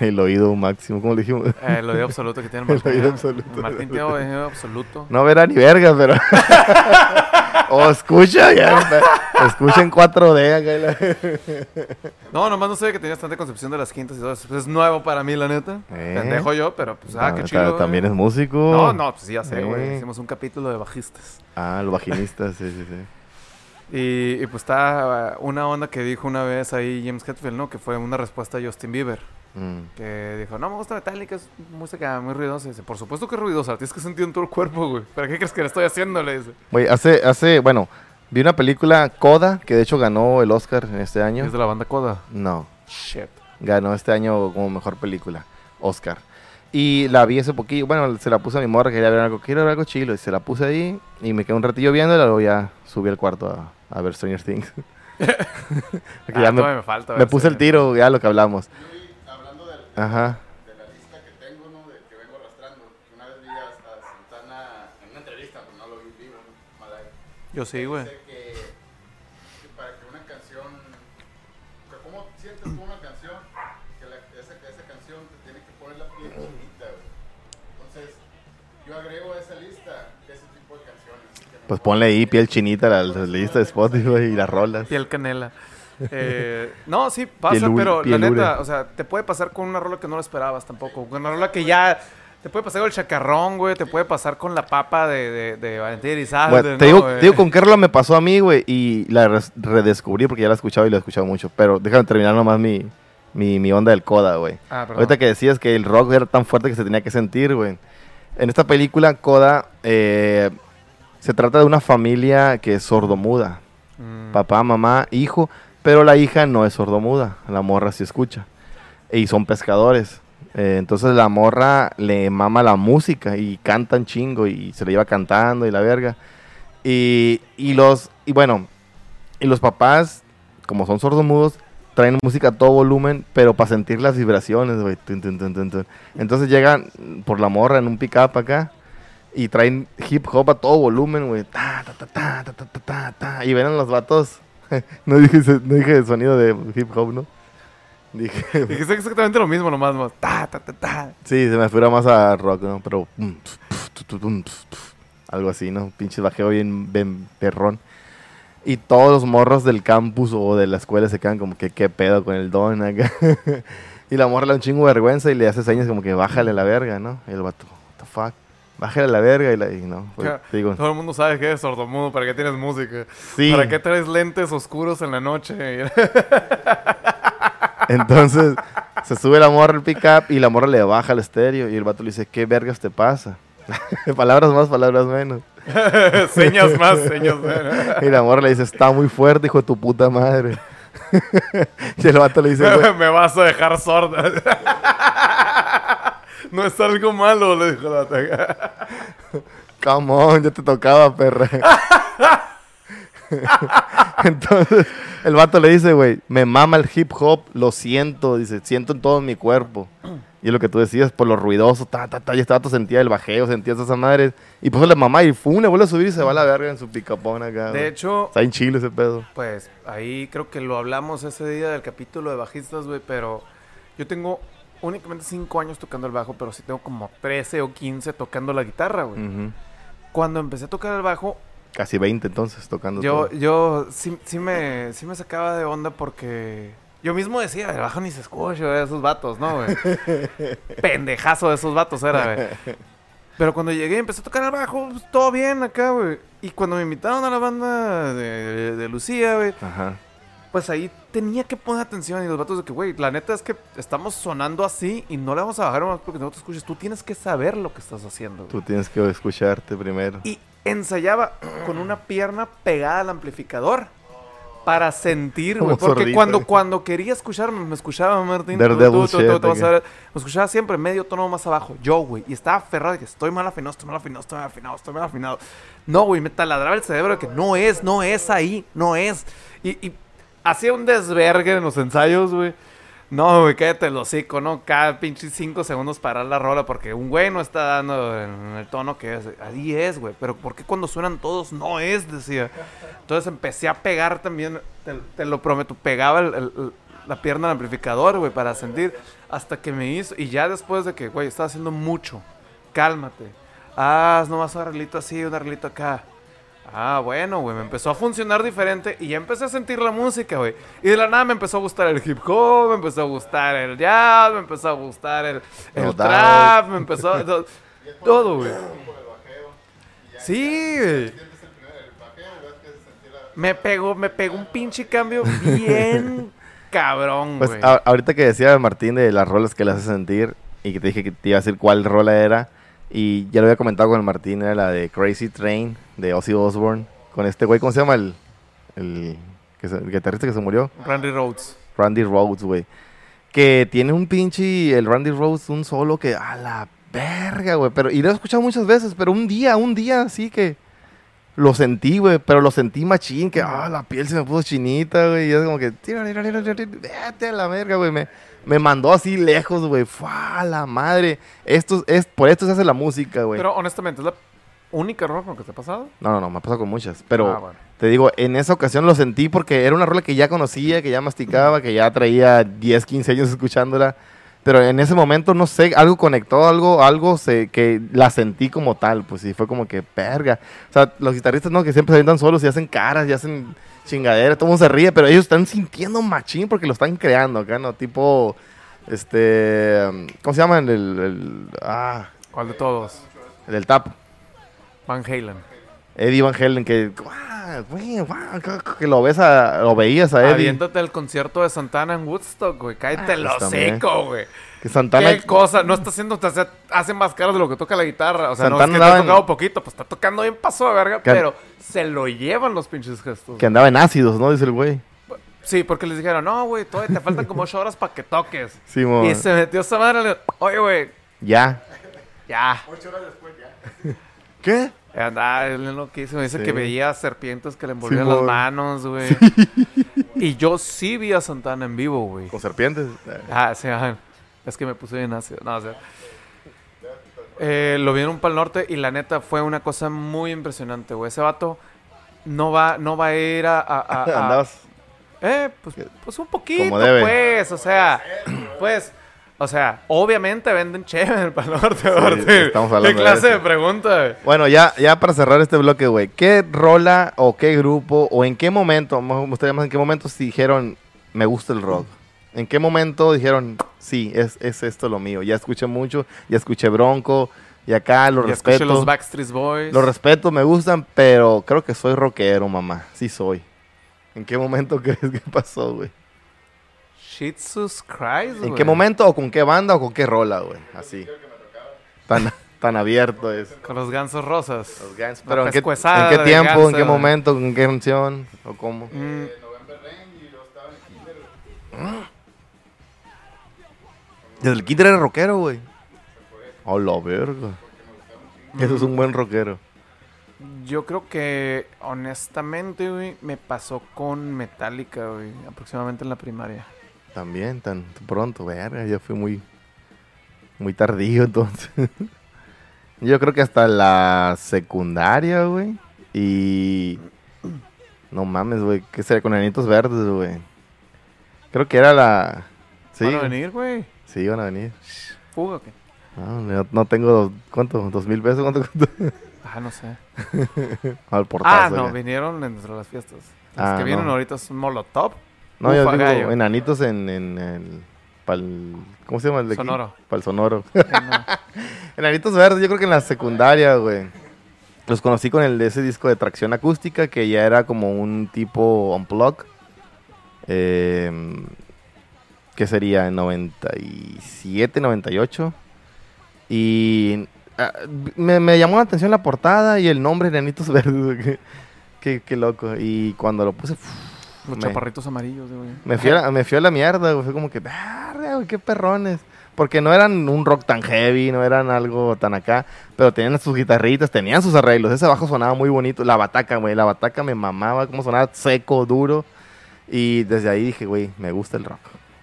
El oído máximo, como le dijimos. Eh, el oído absoluto que tiene El Martín. oído ¿eh? absoluto. Martín tiene oído absoluto. No verá ni verga, pero. o escucha, ya. Escucha en 4D acá. y la- No, nomás no sabía que tenías tanta concepción de las quintas y todo eso. Es nuevo para mí, la neta. Eh. Pendejo yo, pero pues, ah, Ah, qué chido. También es güey. músico. No, no, pues sí, ya sé, güey. Eh. Hicimos un capítulo de bajistas. Ah, los vaginistas, sí, sí, sí. Y, y, pues está una onda que dijo una vez ahí James Hetfield, ¿no? Que fue una respuesta a Justin Bieber. Mm. Que dijo, no me gusta Metallica, es música muy ruidosa. Dice, por supuesto que es ruidosa, tienes que sentir en todo el cuerpo, güey. ¿Para qué crees que la estoy haciendo? Le dice. Güey, hace, hace, bueno, vi una película, Coda, que de hecho ganó el Oscar en este año. Es de la banda Coda. No, Shit. ganó este año como mejor película, Oscar. Y la vi hace poquillo, bueno, se la puse a mi morra, quería ver algo, quiero ver algo chilo, y se la puse ahí, y me quedé un ratillo viéndola, luego ya subí al cuarto a, a ver Stranger Things. Ah, ya me, me falta. me puse el tiro, ya lo que hablamos. Ajá. de la lista que tengo, ¿no? De que vengo arrastrando. Una vez vi a, a Santana en una entrevista, pero no lo vi vivo, ¿no? Malay. Yo sí, güey. Dice que, que para que una canción, que ¿cómo sientes tú una canción? Que la- esa, canción te tiene que poner la piel chinita, güey. Entonces, yo agrego a esa lista ese tipo de canciones. que me Pues ponle ahí piel chinita a la, la lista de Spotify y las rolas. Piel canela. Eh, no, sí, pasa, pero la neta, o sea, te puede pasar con una rola que no lo esperabas tampoco. Con una rola que ya. Te puede pasar con el chacarrón, güey. Te puede pasar con la papa de, de, de Valentín Elizalde, Bueno, te, ¿no, digo, te digo con qué rola me pasó a mí, güey, y la redescubrí porque ya la he escuchado y la he escuchado mucho. Pero déjame terminar nomás mi, mi, mi onda del coda, güey. Ah. Ahorita que decías que el rock era tan fuerte que se tenía que sentir, güey. En esta película, Coda, eh, se trata de una familia que es sordomuda. Mm. Papá, mamá, hijo, pero la hija no es sordomuda, la morra sí escucha. Y son pescadores. Eh, entonces la morra le mama la música y cantan chingo y se le lleva cantando y la verga. Y, y los, y bueno, y los papás, como son sordomudos, traen música a todo volumen, pero para sentir las vibraciones. Entonces llegan por la morra en un pick-up acá y traen hip hop a todo volumen, güey. Y ven a los vatos no, dije, no dije sonido de hip hop, ¿no? Dije, Dijiste exactamente lo mismo, nomás. Ta, ta, ta, ta. sí, se me fuera más a rock, ¿no? Pero algo así, ¿no? Pinche bajeo bien, bien perrón. Y todos los morros del campus o de la escuela se quedan como que qué pedo con el don acá. y la morra le da un chingo de vergüenza y le hace señas como que bájale la verga, ¿no? Y el vato, what the fuck, bájale la verga y, la, y no. pues, digo, Todo el mundo sabe que eres sordomudo. ¿Para qué tienes música? sí. ¿Para qué traes lentes oscuros en la noche? Entonces se sube la morra al pick-up y la morra le baja el estéreo y el vato le dice, ¿qué vergas te pasa? palabras más, palabras menos. señas más, señas menos. Y la morra le dice, está muy fuerte, hijo de tu puta madre. y el vato le dice, "Güey, Me vas a dejar sorda. No es algo malo, le dijo la taga. come on, ya te tocaba, perra. Entonces, el vato le dice, güey, me mama el hip hop, lo siento, dice, siento en todo mi cuerpo. Y es lo que tú decías, por lo ruidoso, ta, ta, ta, y este vato sentía el bajeo, sentía esas madres. Y pues le mamá y fum, le vuelve a subir y se va a la verga en su picapón acá. De hecho, Está en chile ese pedo. pues ahí creo que lo hablamos ese día del capítulo de bajistas, güey, pero yo tengo únicamente 5 años tocando el bajo, pero sí tengo como 13 o 15 tocando la guitarra, güey. Cuando empecé a tocar el bajo, Casi 20 entonces tocando yo, todo. yo sí, sí, me, sí me sacaba de onda porque yo mismo decía, el bajo ni se escucha, güey, esos vatos, ¿no, güey? Pendejazo de esos vatos era, güey. Pero cuando llegué y empecé a tocar el bajo, pues, todo bien acá, güey. Y cuando me invitaron a la banda de, de Lucía, güey, Ajá. Pues ahí tenía que poner atención. Y los vatos de que, güey, la neta es que estamos sonando así y no le vamos a bajar más porque no te escuches. Tú tienes que saber lo que estás haciendo. güey. Tú tienes que escucharte primero. Y ensayaba con una pierna pegada al amplificador para sentir, güey. Porque cuando, cuando quería escucharme, me escuchaba Martín. tú- tú- tú- me escuchaba siempre medio tono más abajo. Yo, güey. Y estaba aferrado de que estoy mal afinado, estoy mal afinado, estoy mal afinado, estoy mal afinado. No, güey, me taladraba el cerebro de que no es, no es ahí, no es. Y, y hacía un desvergue en los ensayos, güey. No, güey, cállate el hocico, ¿no? Cada pinche cinco segundos parar la rola porque un güey no está dando el tono que es. Ahí es, güey. Pero ¿por qué cuando suenan todos no es? Decía. Entonces empecé a pegar también, te, lo prometo, pegaba la pierna al amplificador, güey, para sentir. Hasta que me hizo. Y ya después de que, güey, estaba haciendo mucho. Cálmate. Haz nomás un arreglito así, un arreglito acá. Ah, bueno, güey, me empezó a funcionar diferente y ya empecé a sentir la música, güey. Y de la nada me empezó a gustar el hip hop, me empezó a gustar el jazz, me empezó a gustar el, el No trap, me empezó a... to- Todo, güey. Sí, güey. Me pegó, me pegó un pinche cambio bien cabrón, Pues güey. a- ahorita que decía Martín de las rolas que le hace sentir y que te dije que te iba a decir cuál rola era y ya lo había comentado con el Martín, era la de Crazy Train de Ozzy Osbourne con este güey, ¿cómo se llama el, el, que se- el guitarrista que se murió? Randy Rhodes. Randy Rhodes, güey. Que tiene un pinche, el Randy Rhodes, un solo que a la verga, güey. Pero, y lo he escuchado muchas veces, pero un día, un día así que lo sentí, güey. Pero lo sentí machín, que ah, la piel se me puso chinita, güey. Y es como que, tira, tira, tira, tira, tira, vete a la verga, güey. Me, me mandó así lejos, güey. ¡Fua, la madre! Esto es, por esto se hace la música, güey. Pero honestamente, ¿es la única rola con que te ha pasado? No, no, no, me ha pasado con muchas. Pero Ah, bueno. te digo, en esa ocasión lo sentí porque era una rola que ya conocía, que ya masticaba, que ya traía 10, 15 años escuchándola. Pero en ese momento, no sé, algo conectó, algo, algo se, que la sentí como tal, pues sí, fue como que, perga. O sea, los guitarristas, ¿no? Que siempre se avientan solos y hacen caras y hacen chingaderas, todo el mundo se ríe, pero ellos están sintiendo machín porque lo están creando acá, ¿no? Tipo, este, ¿cómo se llama? El, el, el- ah, ¿Cuál de todos? el del tap. Van Halen. Eddie Van Halen, que, guau, güey, guau, que- lo ves a, lo veías a Eddie. Aviéntate el concierto de Santana en Woodstock, güey. Cállate el también. hocico, güey. Que Santana, ¿Qué cosa? No está haciendo, te hace, hace más caras de lo que toca la guitarra. O sea, no es que ha en- tocado poquito, pues está tocando bien paso de verga, Que- pero se lo llevan los pinches gestos. que andaba en ácidos, ¿no? Dice el güey. Sí, porque les dijeron, no, güey, todavía te faltan como ocho horas para que toques. Simón. Y se metió esa madre. le- Oye, güey, Ya. ya. Ocho horas después ya. ¿Qué? Anda, él loquísimo. Dice Sí. que veía serpientes que le envolvían las manos, güey. Y yo sí vi a Santana en vivo, güey. Con serpientes. Ah, sí, ajá. Es que me puse bien ácido. No, o sea. Eh, lo vi en un pal norte y la neta fue una cosa muy impresionante, güey. Ese vato no va, no va a ir a. a- a- a- Andabas. eh, pues, pues un poquito, pues. O sea, pues. O sea, obviamente venden chévere en el norte, Sí, estamos hablando ¿Qué de clase eso. de pregunta, güey? Bueno, ya, ya para cerrar este bloque, güey. ¿Qué rola o qué grupo o en qué momento, me gustaría más en qué momento si dijeron, me gusta el rock? ¿En qué momento dijeron, sí, es, es esto lo mío? Ya escuché mucho, ya escuché Bronco, y acá lo Ya escuché respeto. los Backstreet Boys. Lo respeto, me gustan, pero creo que soy rockero, mamá. Sí soy. ¿En qué momento crees que pasó, güey? Jesus Christ, ¿En güey. qué momento o con qué banda o con qué rola, güey? Así. Tan, tan abierto es. Con los gansos rosas. Los Guns, La Pero ¿en qué, en qué tiempo, en Guns, qué momento, en qué canción o cómo? Mm, en. Desde el kinder era rockero, güey. A la verga. Eso es un buen rockero. Yo creo que, honestamente, güey, me pasó con Metallica, güey, aproximadamente en la primaria. También, tan pronto, verga. Ya fui muy, muy tardío entonces. Yo creo que hasta la secundaria, güey. Y... No mames, güey. ¿Qué sería con anitos verdes, güey? Creo que era la... Sí, ¿Van a venir, güey? sí, iban a venir. ¿Fuga o qué? No, no, no tengo, ¿cuánto? ¿Dos mil pesos? ¿Cuánto? cuánto? Ah, no sé. Al portazo. Ah, no, ya. vinieron entre las fiestas. Los Ah, que vienen ahorita son Molotov. No, yo digo enanitos en, en el... Pal, ¿Cómo se llama el de? Sonoro. Pal sonoro. Eh, no. enanitos verdes, yo creo que en la secundaria, güey. Los conocí con el de ese disco de tracción acústica, que ya era como un tipo unplug. Eh, que sería en 97, 98. Y ah, me, me llamó la atención la portada y el nombre Enanitos Verdes. qué- qué loco. Y cuando lo puse, Los Me- chaparritos amarillos, güey. me fui, a la, me fui a la mierda, güey. Fue como que, "Verga, güey, qué perrones. Porque no eran un rock tan heavy, no eran algo tan acá. Pero tenían sus guitarritas, tenían sus arreglos. Ese bajo sonaba muy bonito. La bataca, güey. La bataca me mamaba, como sonaba seco, duro. Y desde ahí dije, güey, me gusta el rock.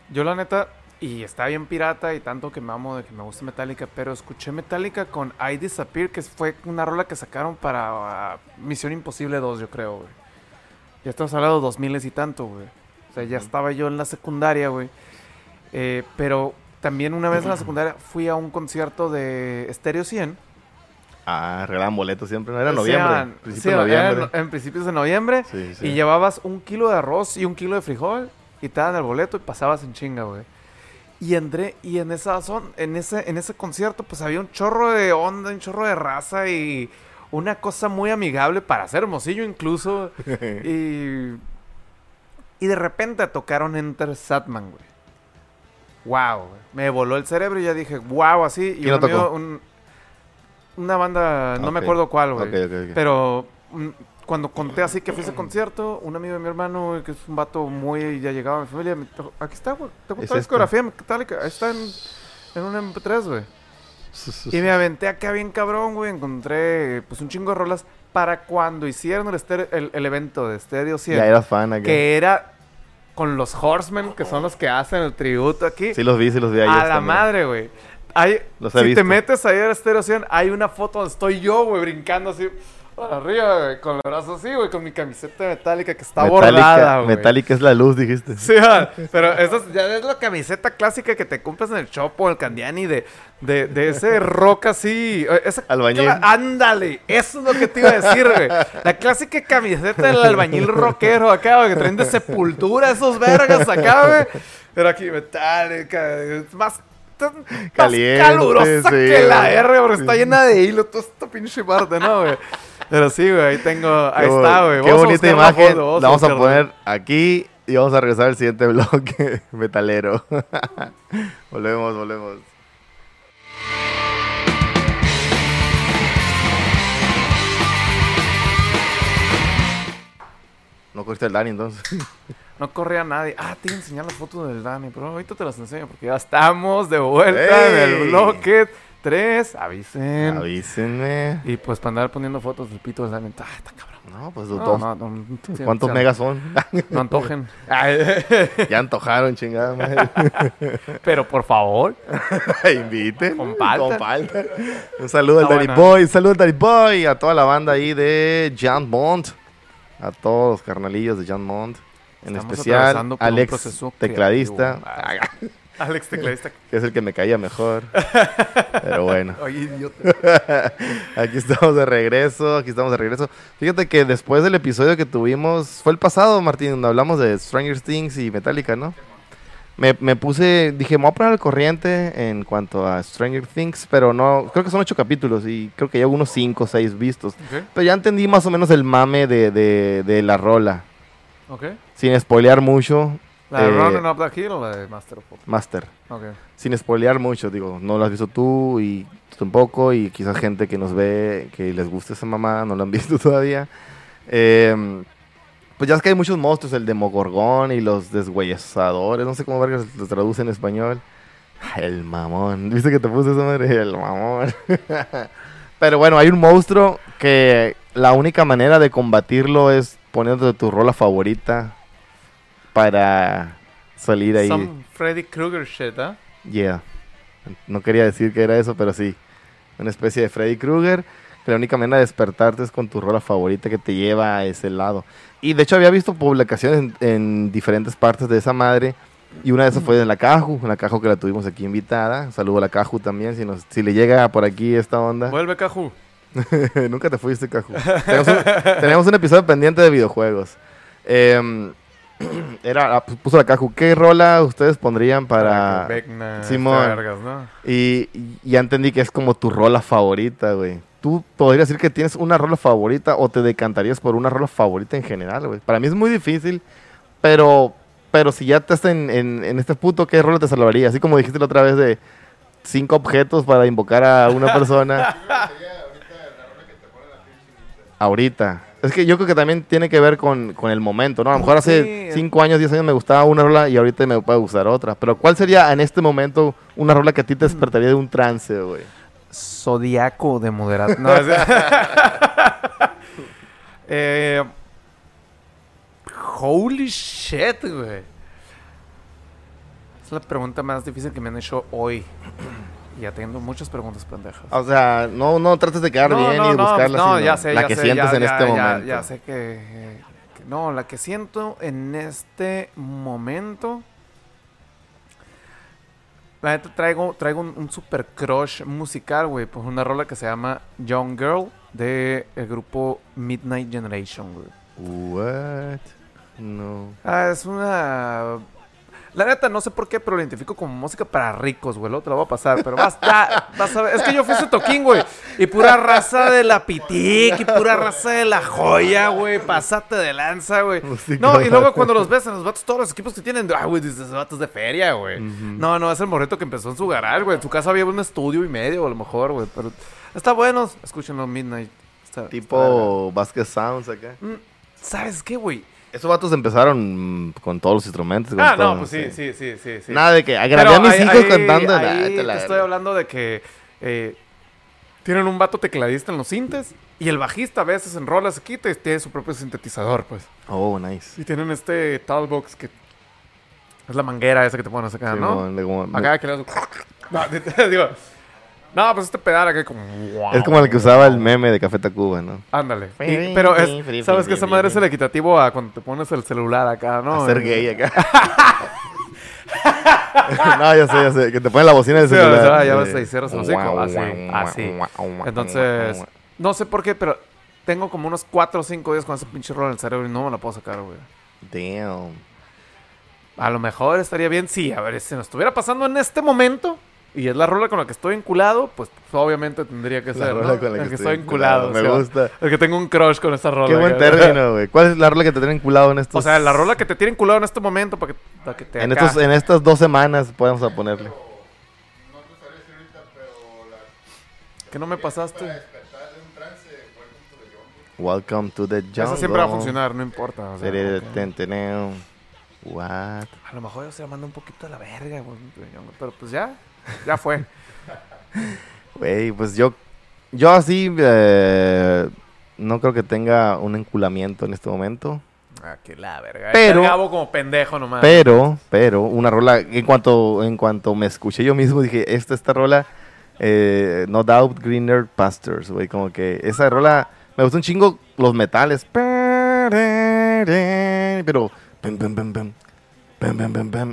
Yo la neta, y está bien pirata y tanto que me amo de que me gusta Metallica, pero escuché Metallica con I Disappear, que fue una rola que sacaron para ah, Misión Imposible 2, yo creo, güey. Ya estamos hablando de 2000 y tanto, güey. O sea, ya estaba yo en la secundaria, güey. Eh, pero también una vez en la secundaria fui a un concierto de Stereo 100. Ah, regalaban boletos siempre. No era noviembre. eran- principio sí, de noviembre. eran en principios de noviembre. Sí, sí. Y llevabas un kilo de arroz y un kilo de frijol y te daban el boleto y pasabas en chinga, güey. Y entré, y en esa zon- en ese, en ese concierto, pues había un chorro de onda, un chorro de raza y una cosa muy amigable para hacer hermosillo incluso. y, y de repente tocaron Enter Satman, güey. Wow, güey. Me voló el cerebro y ya dije, wow, así. Y ¿Quién lo un amigo- tocó? un- una banda, no me acuerdo cuál, güey. Pero mm, cuando conté así que fui a ese concierto, un amigo de mi hermano, que es un vato muy ya llegado a mi familia, me dijo, aquí está, güey, tengo Es toda la discografía Metallica, ahí está en, en un MP3, güey. Y me aventé acá bien cabrón, güey, encontré pues un chingo de rolas para cuando hicieron el, estéreo- el, el evento de Stereo 100, Ya eras fan acá. que era con los Horsemen, que son los que hacen el tributo aquí. Sí los vi, sí los vi ahí. A la madre, güey. Hay, Los he si te metes ahí a Stereo 100, hay una foto donde estoy yo, güey, brincando así. Para arriba, güey, con el brazo así, güey, con mi camiseta metálica que está Metallica, bordada, güey. Metallica es la luz, dijiste. Sí, ah, pero esa es- ya es la camiseta clásica que te compras en el Chopo el Candiani de, de, de ese rock así. eh, Esa, Albañil. Ándale, eso es lo que te iba a decir, güey. La clásica camiseta del albañil rockero acá, güey, que traen de sepultura esos vergas acá, güey. Pero aquí metálica, es más, más Caliente, calurosa sí, que la. R, porque está llena de hilo, toda esta pinche parte, ¿no, güey? Pero sí, güey, ahí tengo, ahí está, güey. Qué bonita la imagen. foto, la vamos a poner aquí y vamos a regresar al siguiente bloque metalero. volvemos, volvemos. No corriste el Dani entonces. No corría nadie. Ah, te iba a enseñar las fotos del Dani, pero ahorita te las enseño porque ya estamos de vuelta en el bloque 3. Avisen. Avísenme. Y pues para andar poniendo fotos del pito Dani. Ah, está cabrón. No, pues No, dos- no, no, sí, ¿Cuántos sí, megas son? No antojen. ya antojaron, chingada madre. pero por favor. Inviten. Compartan. Compartan. Un saludo al buena. Boy, un saludo al Danny Boy, a toda la banda ahí de Jan Mont, a todos los carnalillos de Jan Mont, en Estamos especial Alex, tecladista. Alex tecladista. que es el que me caía mejor. Pero bueno, Oye, idiota. aquí estamos de regreso, aquí estamos de regreso. Fíjate que después del episodio que tuvimos, fue el pasado, Martín, donde hablamos de Stranger Things y Metallica, ¿no? Me, me puse, dije, me voy a poner al corriente en cuanto a Stranger Things, pero no, creo que son ocho capítulos y creo que ya unos cinco o seis vistos. Pero ya entendí más o menos el mame de, de, de la rola. Sin spoilear mucho, ¿La de Eh, Running Up the Hill o la de Master of? Master. Ok. Sin spoilear mucho, digo, no lo has visto tú y tú tampoco, y quizás gente que nos ve, que les gusta esa mamá, no lo han visto todavía. Eh, pues ya es que hay muchos monstruos, el Demogorgón y los deshuesadores, no sé cómo vergas lo traduce en español. El mamón, ¿viste que te puse esa madre? El mamón. Pero bueno, hay un monstruo que la única manera de combatirlo es poniéndote tu rola favorita para salir ahí. Some Freddy Krueger shit, ¿ah? Yeah. No quería decir que era eso, pero sí. Una especie de Freddy Krueger. Que la única manera de despertarte es con tu rola favorita que te lleva a ese lado. Y de hecho había visto publicaciones en, en diferentes partes de esa madre. Y una de esas fue en la Caju, la Caju que la tuvimos aquí invitada. Saludo a la Caju también, si, nos, si le llega por aquí esta onda. Vuelve, Caju. Nunca te fuiste, Caju. tenemos, un, tenemos un episodio pendiente de videojuegos. Em, era, ah, pu- puso la Caju. ¿Qué rola ustedes pondrían para...? Simón. Y, y ya entendí que es como tu rola favorita, güey. ¿Tú podrías decir que tienes una rola favorita o te decantarías por una rola favorita en general, güey? Para mí es muy difícil, pero, pero si ya estás en, en, en este punto, ¿qué rola te salvaría? Así como dijiste la otra vez de cinco objetos para invocar a una persona. Ahorita. Es que yo creo que también tiene que ver con, con el momento, ¿no? A lo mejor hace Sí. 5 años, 10 años me gustaba una rola y ahorita me puede gustar otra. Pero ¿cuál sería en este momento una rola que a ti te despertaría de un trance, güey? Zodiaco de moderato. No, es- Eh, holy shit, güey. Es la pregunta más difícil que me han hecho hoy. Y ya tengo muchas preguntas pendejas. O sea, no, no trates de quedar bien y buscarla, no, ya sé, la ya que sé, sientes ya- en ya- este momento. Ya sé que, que- No, la que siento en este momento... La neta traigo, traigo un, un super crush musical, güey, por una rola que se llama Young Girl de el grupo Midnight Generation, güey. What? No. Ah, es una... La neta, no sé por qué, pero lo identifico como música para ricos, güey. Luego te lo voy a pasar, pero vas, ya, vas a ver. Es que yo fui su toquín, güey. Y pura raza de la pitic, y pura raza de la joya, güey. Pasate de lanza, güey. Música No, y luego cuando los ves en los vatos, todos los equipos que tienen, ah, güey, dices, vatos de feria, güey. No, no, es el morrito que empezó en su garage, güey. En su casa había un estudio y medio, a lo mejor, güey. Pero está bueno. Escúchenlo, Midnight. Está- está Tipo Vasquez Sounds acá. Mm, ¿Sabes qué, güey? Esos vatos empezaron mm, con todos los instrumentos. Ah, todo, no, pues sí, sí, sí, sí. sí. Nada de que grabé a mis hijos ahí- cantando. ahí nah, te te la estoy hablando de que eh, tienen un vato tecladista en los sintes y el bajista a veces en rolas se quita y tiene su propio sintetizador, pues. Oh, nice. Y tienen este Talbox que es la manguera esa que te pones acá, Sí, ¿no? como- Acá que le das- No, digo, No, pues este pedal acá como... Es como el que usaba el meme de Café Tacuba, ¿no? Ándale. Y- pero es, sabes que esa madre es el equitativo a cuando te pones el celular acá, ¿no? A ser gay acá. no, ya sé, ya sé. Que te ponen la bocina del Sí, celular. o sea, ya ves ahí, cierras el hocico, así, así. Entonces, no sé por qué, pero tengo como unos 4 o 5 días con ese pinche rol en el cerebro y no me la puedo sacar, güey. Damn. A lo mejor estaría bien, sí, a ver, si nos estuviera pasando en este momento y es la rola con la que estoy enculado, pues, pues, obviamente tendría que La ser, rola ¿no? con la el que que estoy enculado. Me o sea, gusta. El que tengo un crush con esa rola. Qué buen término, güey. ¿Cuál es la rola que te tiene enculado en estos... O sea, la rola que te tiene enculado en este momento para que, para que te En, acá- estos, en estas dos semanas podemos a ponerle. No te sabría decir ahorita, pero la que no me pasaste. para despertar de un trance, welcome to the jungle. Welcome to the jungle. Esa siempre va a funcionar, no importa. o sea, Tere- ok. ten- teneo. What? A lo mejor yo se la mando un poquito a la verga, güey. Pero pues ya, ya fue. Güey, pues yo, yo así eh, no creo que tenga un enculamiento en este momento. Ah, que la verga. Pero, como pendejo nomás. Pero, pero, una rola, en cuanto, en cuanto me escuché yo mismo, dije, esta, esta rola, eh, No Doubt Greener Pastures, güey, como que esa rola, me gustó un chingo los metales. Pero,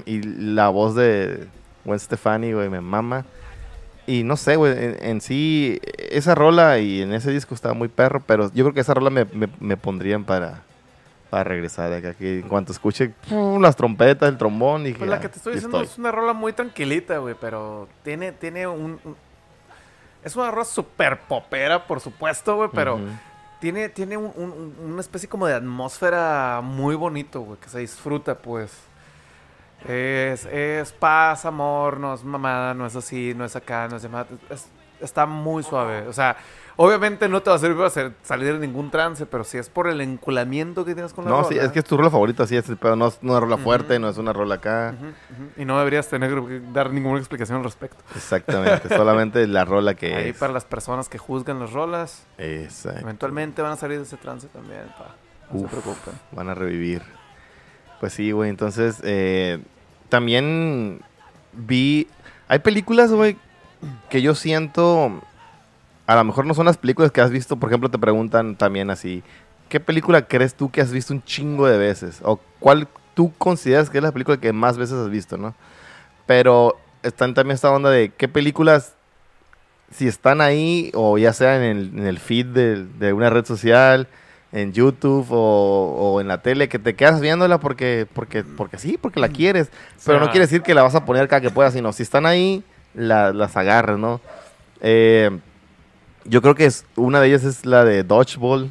y la voz de, Gwen Stefani, güey, me mama. Y no sé, güey, en, en sí, esa rola y en ese disco estaba muy perro, pero yo creo que esa rola me, me, me pondrían para, para regresar de acá. Que en cuanto escuche pum, las trompetas, el trombón, dije, Pues la "Ah, que te estoy diciendo estoy". es una rola muy tranquilita, güey. Pero tiene, tiene un, un- Es una rola súper popera, por supuesto, güey. Pero tiene, tiene un- un- una especie como de atmósfera muy bonito, güey. Que se disfruta, pues. Es, es paz, amor, no es mamada, no es así, no es acá, no es llamada. es- está muy suave. O sea, obviamente no te va a servir para hacer- salir de ningún trance, pero si es por el enculamiento que tienes con la No, rola. sí, es que es tu rola favorita, sí, es, pero no es una rola fuerte, no es una rola acá. Y no deberías tener que dar ninguna explicación al respecto. Exactamente, solamente la rola que Ahí es. para las personas que juzgan las rolas, Exacto. eventualmente van a salir de ese trance también, pa. No Uf. se preocupen. Van a revivir. Pues sí, güey. Entonces, eh, también vi. Hay películas, güey, que yo siento. A lo mejor no son las películas que has visto. Por ejemplo, te preguntan también así: ¿Qué película crees tú que has visto un chingo de veces? O cuál tú consideras que es la película que más veces has visto, ¿no? Pero están también esta onda de qué películas, si están ahí, o ya sea en el, en el feed de, de una red social, en YouTube o, o en la tele, que te quedas viéndola porque, porque, porque sí, porque la quieres. Pero no sea- quiere decir que la vas a poner cada que puedas, sino si están ahí, la- las agarras, ¿no? Eh, yo creo que es, una de ellas es la de Dodgeball.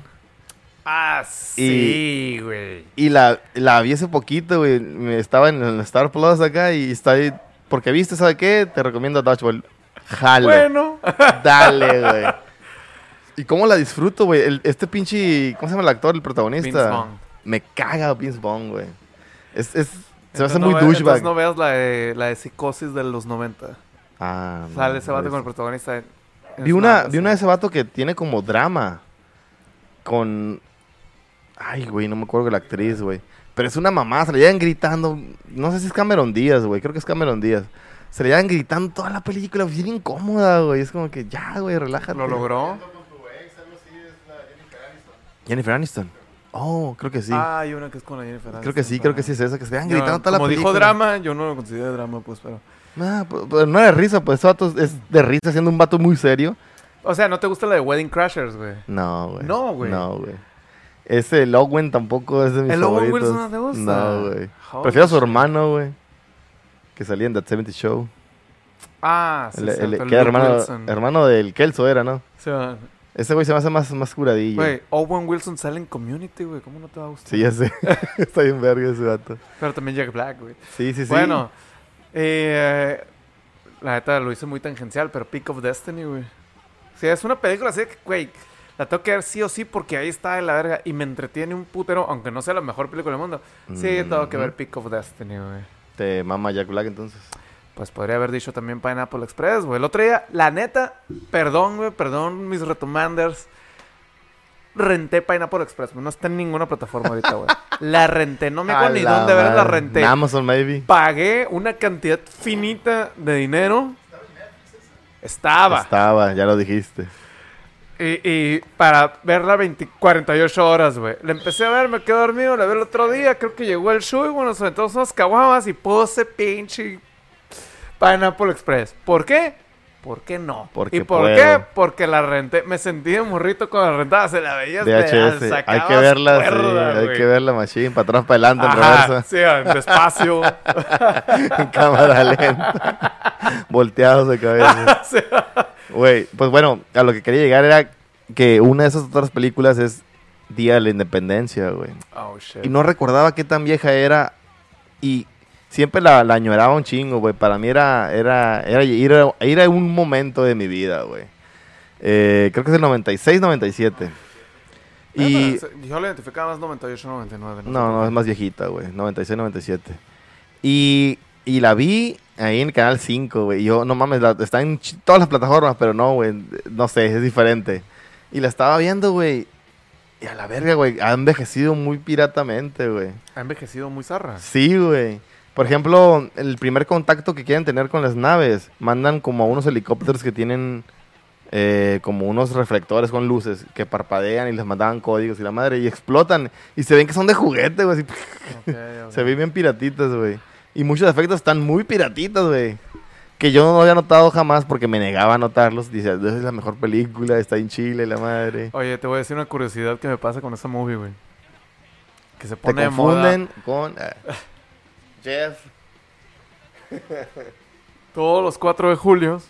Ah, sí, güey. Y la, la vi hace poquito, güey. me- Estaba en el Star Plus acá y está ahí. Porque viste, ¿sabe qué? Te recomiendo Dodgeball. Jalo. Bueno. Dale, güey. ¿Y cómo la disfruto, güey? Este pinche. ¿Cómo se llama el actor, el protagonista? Vince Vaughn. Me caga Vince Vaughn, güey. Es, es, se me hace Entonces muy no ve- douchebag. entonces no veas la de, la de psicosis de los 90. Ah, no, Sale ese no vato con el protagonista. en- en Vi una, vi una de ese vato que tiene como drama. Con. Ay, güey, no me acuerdo de la actriz, güey. Pero es una mamá, se le llegan gritando. No sé si es Cameron Díaz, güey. Creo que es Cameron Díaz. Se le llegan gritando toda la película, bien incómoda, güey. Es como que ya, güey, relájate. Lo logró. Con tu ex, algo así, es la Jennifer Aniston. Jennifer Aniston. Oh, creo que sí. Ah, hay una que es con la Jennifer creo que sí, creo que sí es esa. Que se Yo, gritando toda la como película. dijo drama, yo no lo considero drama, pues, pero... Ah, pues, pues, no es de risa, pues ese vato es de risa siendo un vato muy serio. O sea, ¿no te gusta la de Wedding Crashers, güey? No, güey. No, güey. No, güey. Ese el Owen tampoco es de mis ¿El Owen favoritos. Wilson no te gusta? No, güey. Prefiero a su hermano, güey. Que salía en That 70 Show. Ah, sí, El- el- el que era hermano, Wilson. hermano del Kelso era, ¿no? Sí. Ese güey se me hace más, más curadillo. Güey, Owen Wilson sale en Community, güey. ¿Cómo no te va a gustar? Sí, ya sé. Está bien verga ese vato. Pero también Jack Black, güey. Sí, sí, sí. Bueno, eh, la neta lo hice muy tangencial, pero Peak of Destiny, güey. Sí, es una película así que, güey, la tengo que ver sí o sí porque ahí está de la verga y me entretiene un putero, aunque no sea la mejor película del mundo. Sí, tengo que ver. Peak of Destiny, güey. Te mama Jack Black entonces. Pues podría haber dicho también Pineapple Express, güey. El otro día, la neta, perdón, güey, perdón, mis retomanders. Renté Pineapple Express, güey. No está en ninguna plataforma ahorita, güey. La renté, no me acuerdo ni dónde ver la renté. En Amazon, maybe. Pagué una cantidad finita de dinero. Estaba. Estaba, ya lo dijiste. Y, y para verla 20, 48 horas, güey. La empecé a ver, me quedé dormido, la vi el otro día, creo que llegó el show y bueno, nos aventamos unas caguamas y puse pinche Pineapple Express. ¿Por qué? ¿Por qué no? Porque ¿Y por puedo. qué? Porque la renté. Me sentí de morrito con la rentada, se la veías de VHS. Hay que verla, sí, hay que verla, machine. Para atrás, para adelante, en reversa. sí, despacio. en cámara lenta. Volteados de cabeza. Güey, pues bueno, a lo que quería llegar era que una de esas otras películas es Día de la Independencia, güey. Oh, shit. Y no recordaba qué tan vieja era. Y siempre la, la añoraba un chingo, güey. Para mí era, era, era ir, a, ir a un momento de mi vida, güey. Eh, creo que es el 96, 97. Y... Ah, Yo la identificaba más 98, 99. sé No, no, por es más viejita, güey. 96, 97. Y, y la vi ahí en el Canal 5, güey. y Yo, no mames, la- está en todas las plataformas, pero no, güey. No sé, es diferente. Y la estaba viendo, güey. Y a la verga, güey. Ha envejecido muy piratamente, güey. Ha envejecido muy zarra. Sí, güey. Por ejemplo, el primer contacto que quieren tener con las naves, mandan como a unos helicópteros que tienen eh, como unos reflectores con luces que parpadean y les mandaban códigos y la madre y explotan y se ven que son de juguete, güey. Se ven bien piratitas, güey. Y muchos efectos están muy piratitas, güey. Que yo no había notado jamás porque me negaba a notarlos. Dice, esa es la mejor película, está en Chile, la madre. Oye, te voy a decir una curiosidad que me pasa con esa movie, güey. Que se Te pone de moda. confunden con ah, Jeff. Todos los 4 de julio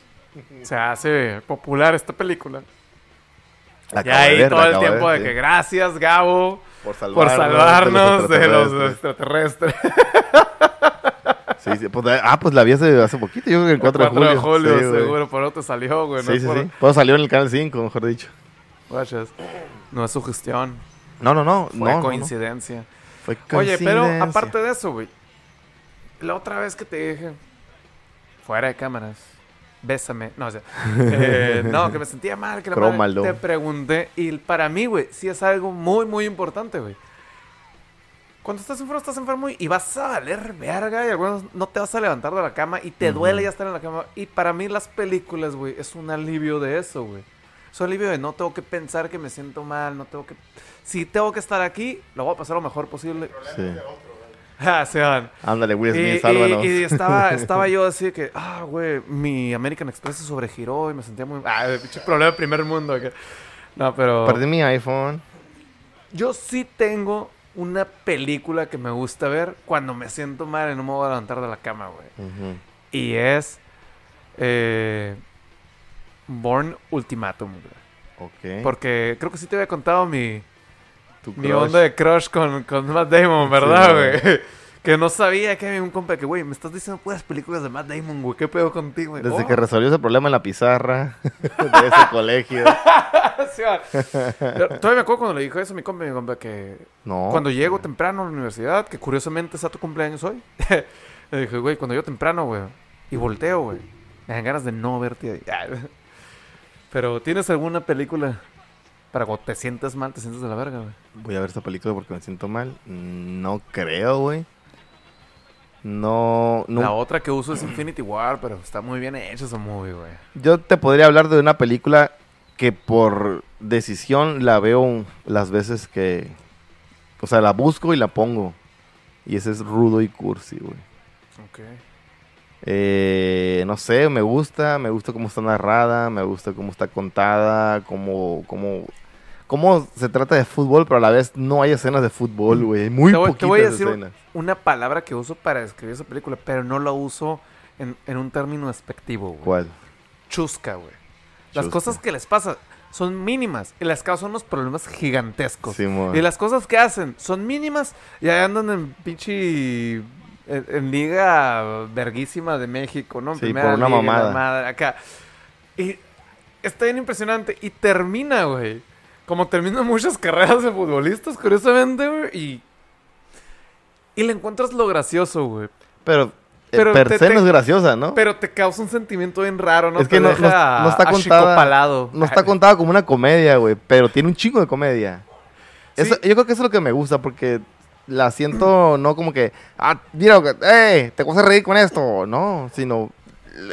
se hace popular esta película. La y de ahí ver, todo el de tiempo ver, de sí. que gracias, Gabo, por salvarnos, por salvarnos de los extraterrestres. extraterrestres. Sí, sí, pues, ah, pues la vi hace, hace poquito, yo creo que el 4 de 4 julio. de julio, Sí, seguro, por te salió, güey. no Sí, es sí, por- sí. Pues salió en el canal 5, mejor dicho. Guachas. No es sugestión, No, no, no. fue no, no, no. coincidencia. Fue Oye, pero coincidencia. aparte de eso, güey. La otra vez que te dije, fuera de cámaras, bésame. No, o sea, eh, no, que me sentía mal, que la madre- te pregunté. Y para mí, güey, sí es algo muy, muy importante, güey. Cuando estás enfermo, estás enfermo y- vas a valer verga y algunos no te vas a levantar de la cama y te duele ya estar en la cama. Y para mí las películas, güey, es un alivio de eso, güey. Es un alivio de no tengo que pensar que me siento mal, no tengo que... Si tengo que estar aquí, lo voy a pasar lo mejor posible. Sí. Ah, se van. Ándale, Will Smith, y- sálvanos. y estaba, estaba yo así que, ah, güey, mi American Express se sobregiró y me sentía muy... Ah, pinche problema de primer mundo. que- No, pero... Perdí mi iPhone. Yo sí tengo una película que me gusta ver cuando me siento mal y no me voy a levantar de la cama, güey. Y es... eh, Born Ultimatum, güey. Ok. Porque creo que sí te había contado mi... Tu Mi onda de crush con, con Matt Damon, ¿verdad, Sí, güey? que no sabía que había un compa que, güey, me estás diciendo puras películas de Matt Damon, güey. ¿Qué pedo contigo, güey? Desde Oh. que resolvió ese problema en la pizarra de ese colegio. Sí. Yo Todavía me acuerdo cuando le dijo eso a mi compa, mi compa, que No. cuando llego temprano a la universidad, que curiosamente es a tu cumpleaños hoy, le dije, güey, cuando llego temprano, güey, y volteo, güey, me dan ganas de no verte ahí. Pero, ¿tienes alguna película cuando te sientes mal, te sientes de la verga, güey? Voy a ver esta película porque me siento mal. No creo, güey. No, no. La otra que uso es Infinity War, pero está muy bien hecha esa movie, güey. Yo te podría hablar de una película que por decisión la veo las veces que... O sea, la busco y la pongo. Y ese es Rudo y Cursi, güey. Ok. Eh, no sé, me gusta, me gusta cómo está narrada, me gusta cómo está contada, cómo, cómo, cómo se trata de fútbol, pero a la vez no hay escenas de fútbol, güey. Muy Te voy- te poquitas voy a decir escenas. Una palabra que uso para describir esa película, pero no la uso en, en un término despectivo, güey. ¿Cuál? Chusca, güey. Las cosas que les pasa son mínimas y las causan unos problemas gigantescos. Simón. y las cosas que hacen son mínimas y ahí andan en pinche... En, en liga verguísima de México, ¿no? En Sí, primera por una liga, mamada. madre, acá. Y está bien impresionante. Y termina, güey. Como terminan muchas carreras de futbolistas, curiosamente, güey. Y, y le encuentras lo gracioso, güey. Pero, eh, Pero per te- se te- no es graciosa, ¿no? Pero te causa un sentimiento bien raro, ¿no? Es que Te no- no- deja no está contada-. No está contada como una comedia, güey, pero tiene un chingo de comedia. Eso- yo creo que eso es lo que me gusta, porque la siento no como que, ah, mira, eh, te vas a reír con esto, no, sino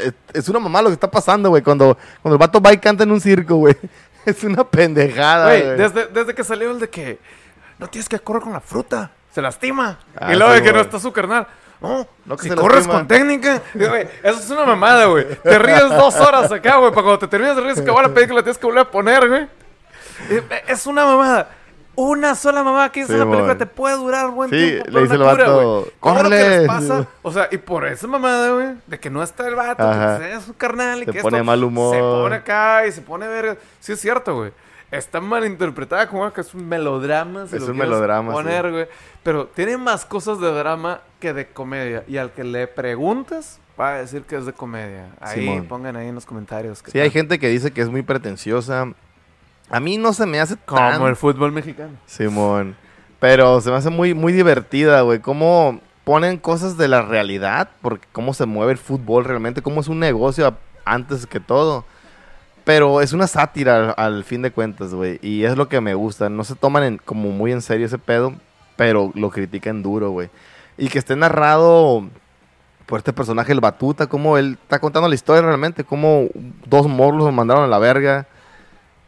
es- es una mamá lo que está pasando, güey. Cuando, cuando el vato va y canta en un circo, güey. Es una pendejada, Güey, desde, desde que salió el de que no tienes que correr con la fruta, se lastima. Ah, y luego sí, de que no está su carnal. No, No, que si corres lastima. con técnica. Güey, eso es una mamada, güey. Te ríes dos horas acá, güey. Para cuando te terminas de reír, se acabó la película, la tienes que volver a poner, güey. Eh, Es una mamada. Una sola mamada que hizo Sí, la película te puede durar buen Sí, tiempo. le dice el cura, vato, pasa. O sea, y por esa mamada, güey, de que no está el vato, Ajá. que sea su carnal y Se que pone esto mal humor. Se pone acá y se pone verga. Sí, es cierto, güey. Está mal interpretada como que es un melodrama. si Es lo un melodrama, Poner, güey. Pero tiene más cosas de drama que de comedia. Y al que le preguntes, va a decir que es de comedia. Ahí, Simón. pongan ahí en los comentarios. Sí, hay gente que dice que es muy pretenciosa. A mí no se me hace Como el fútbol mexicano. Simón. Pero se me hace muy, muy divertida, güey. Cómo ponen cosas de la realidad, porque cómo se mueve el fútbol realmente, cómo es un negocio antes que todo. Pero es una sátira al, al fin de cuentas, güey. Y es lo que me gusta. No se toman en- como muy en serio ese pedo, pero lo critican duro, güey. Y que esté narrado por este personaje, el Batuta, cómo él está contando la historia realmente, cómo dos morlos lo mandaron a la verga.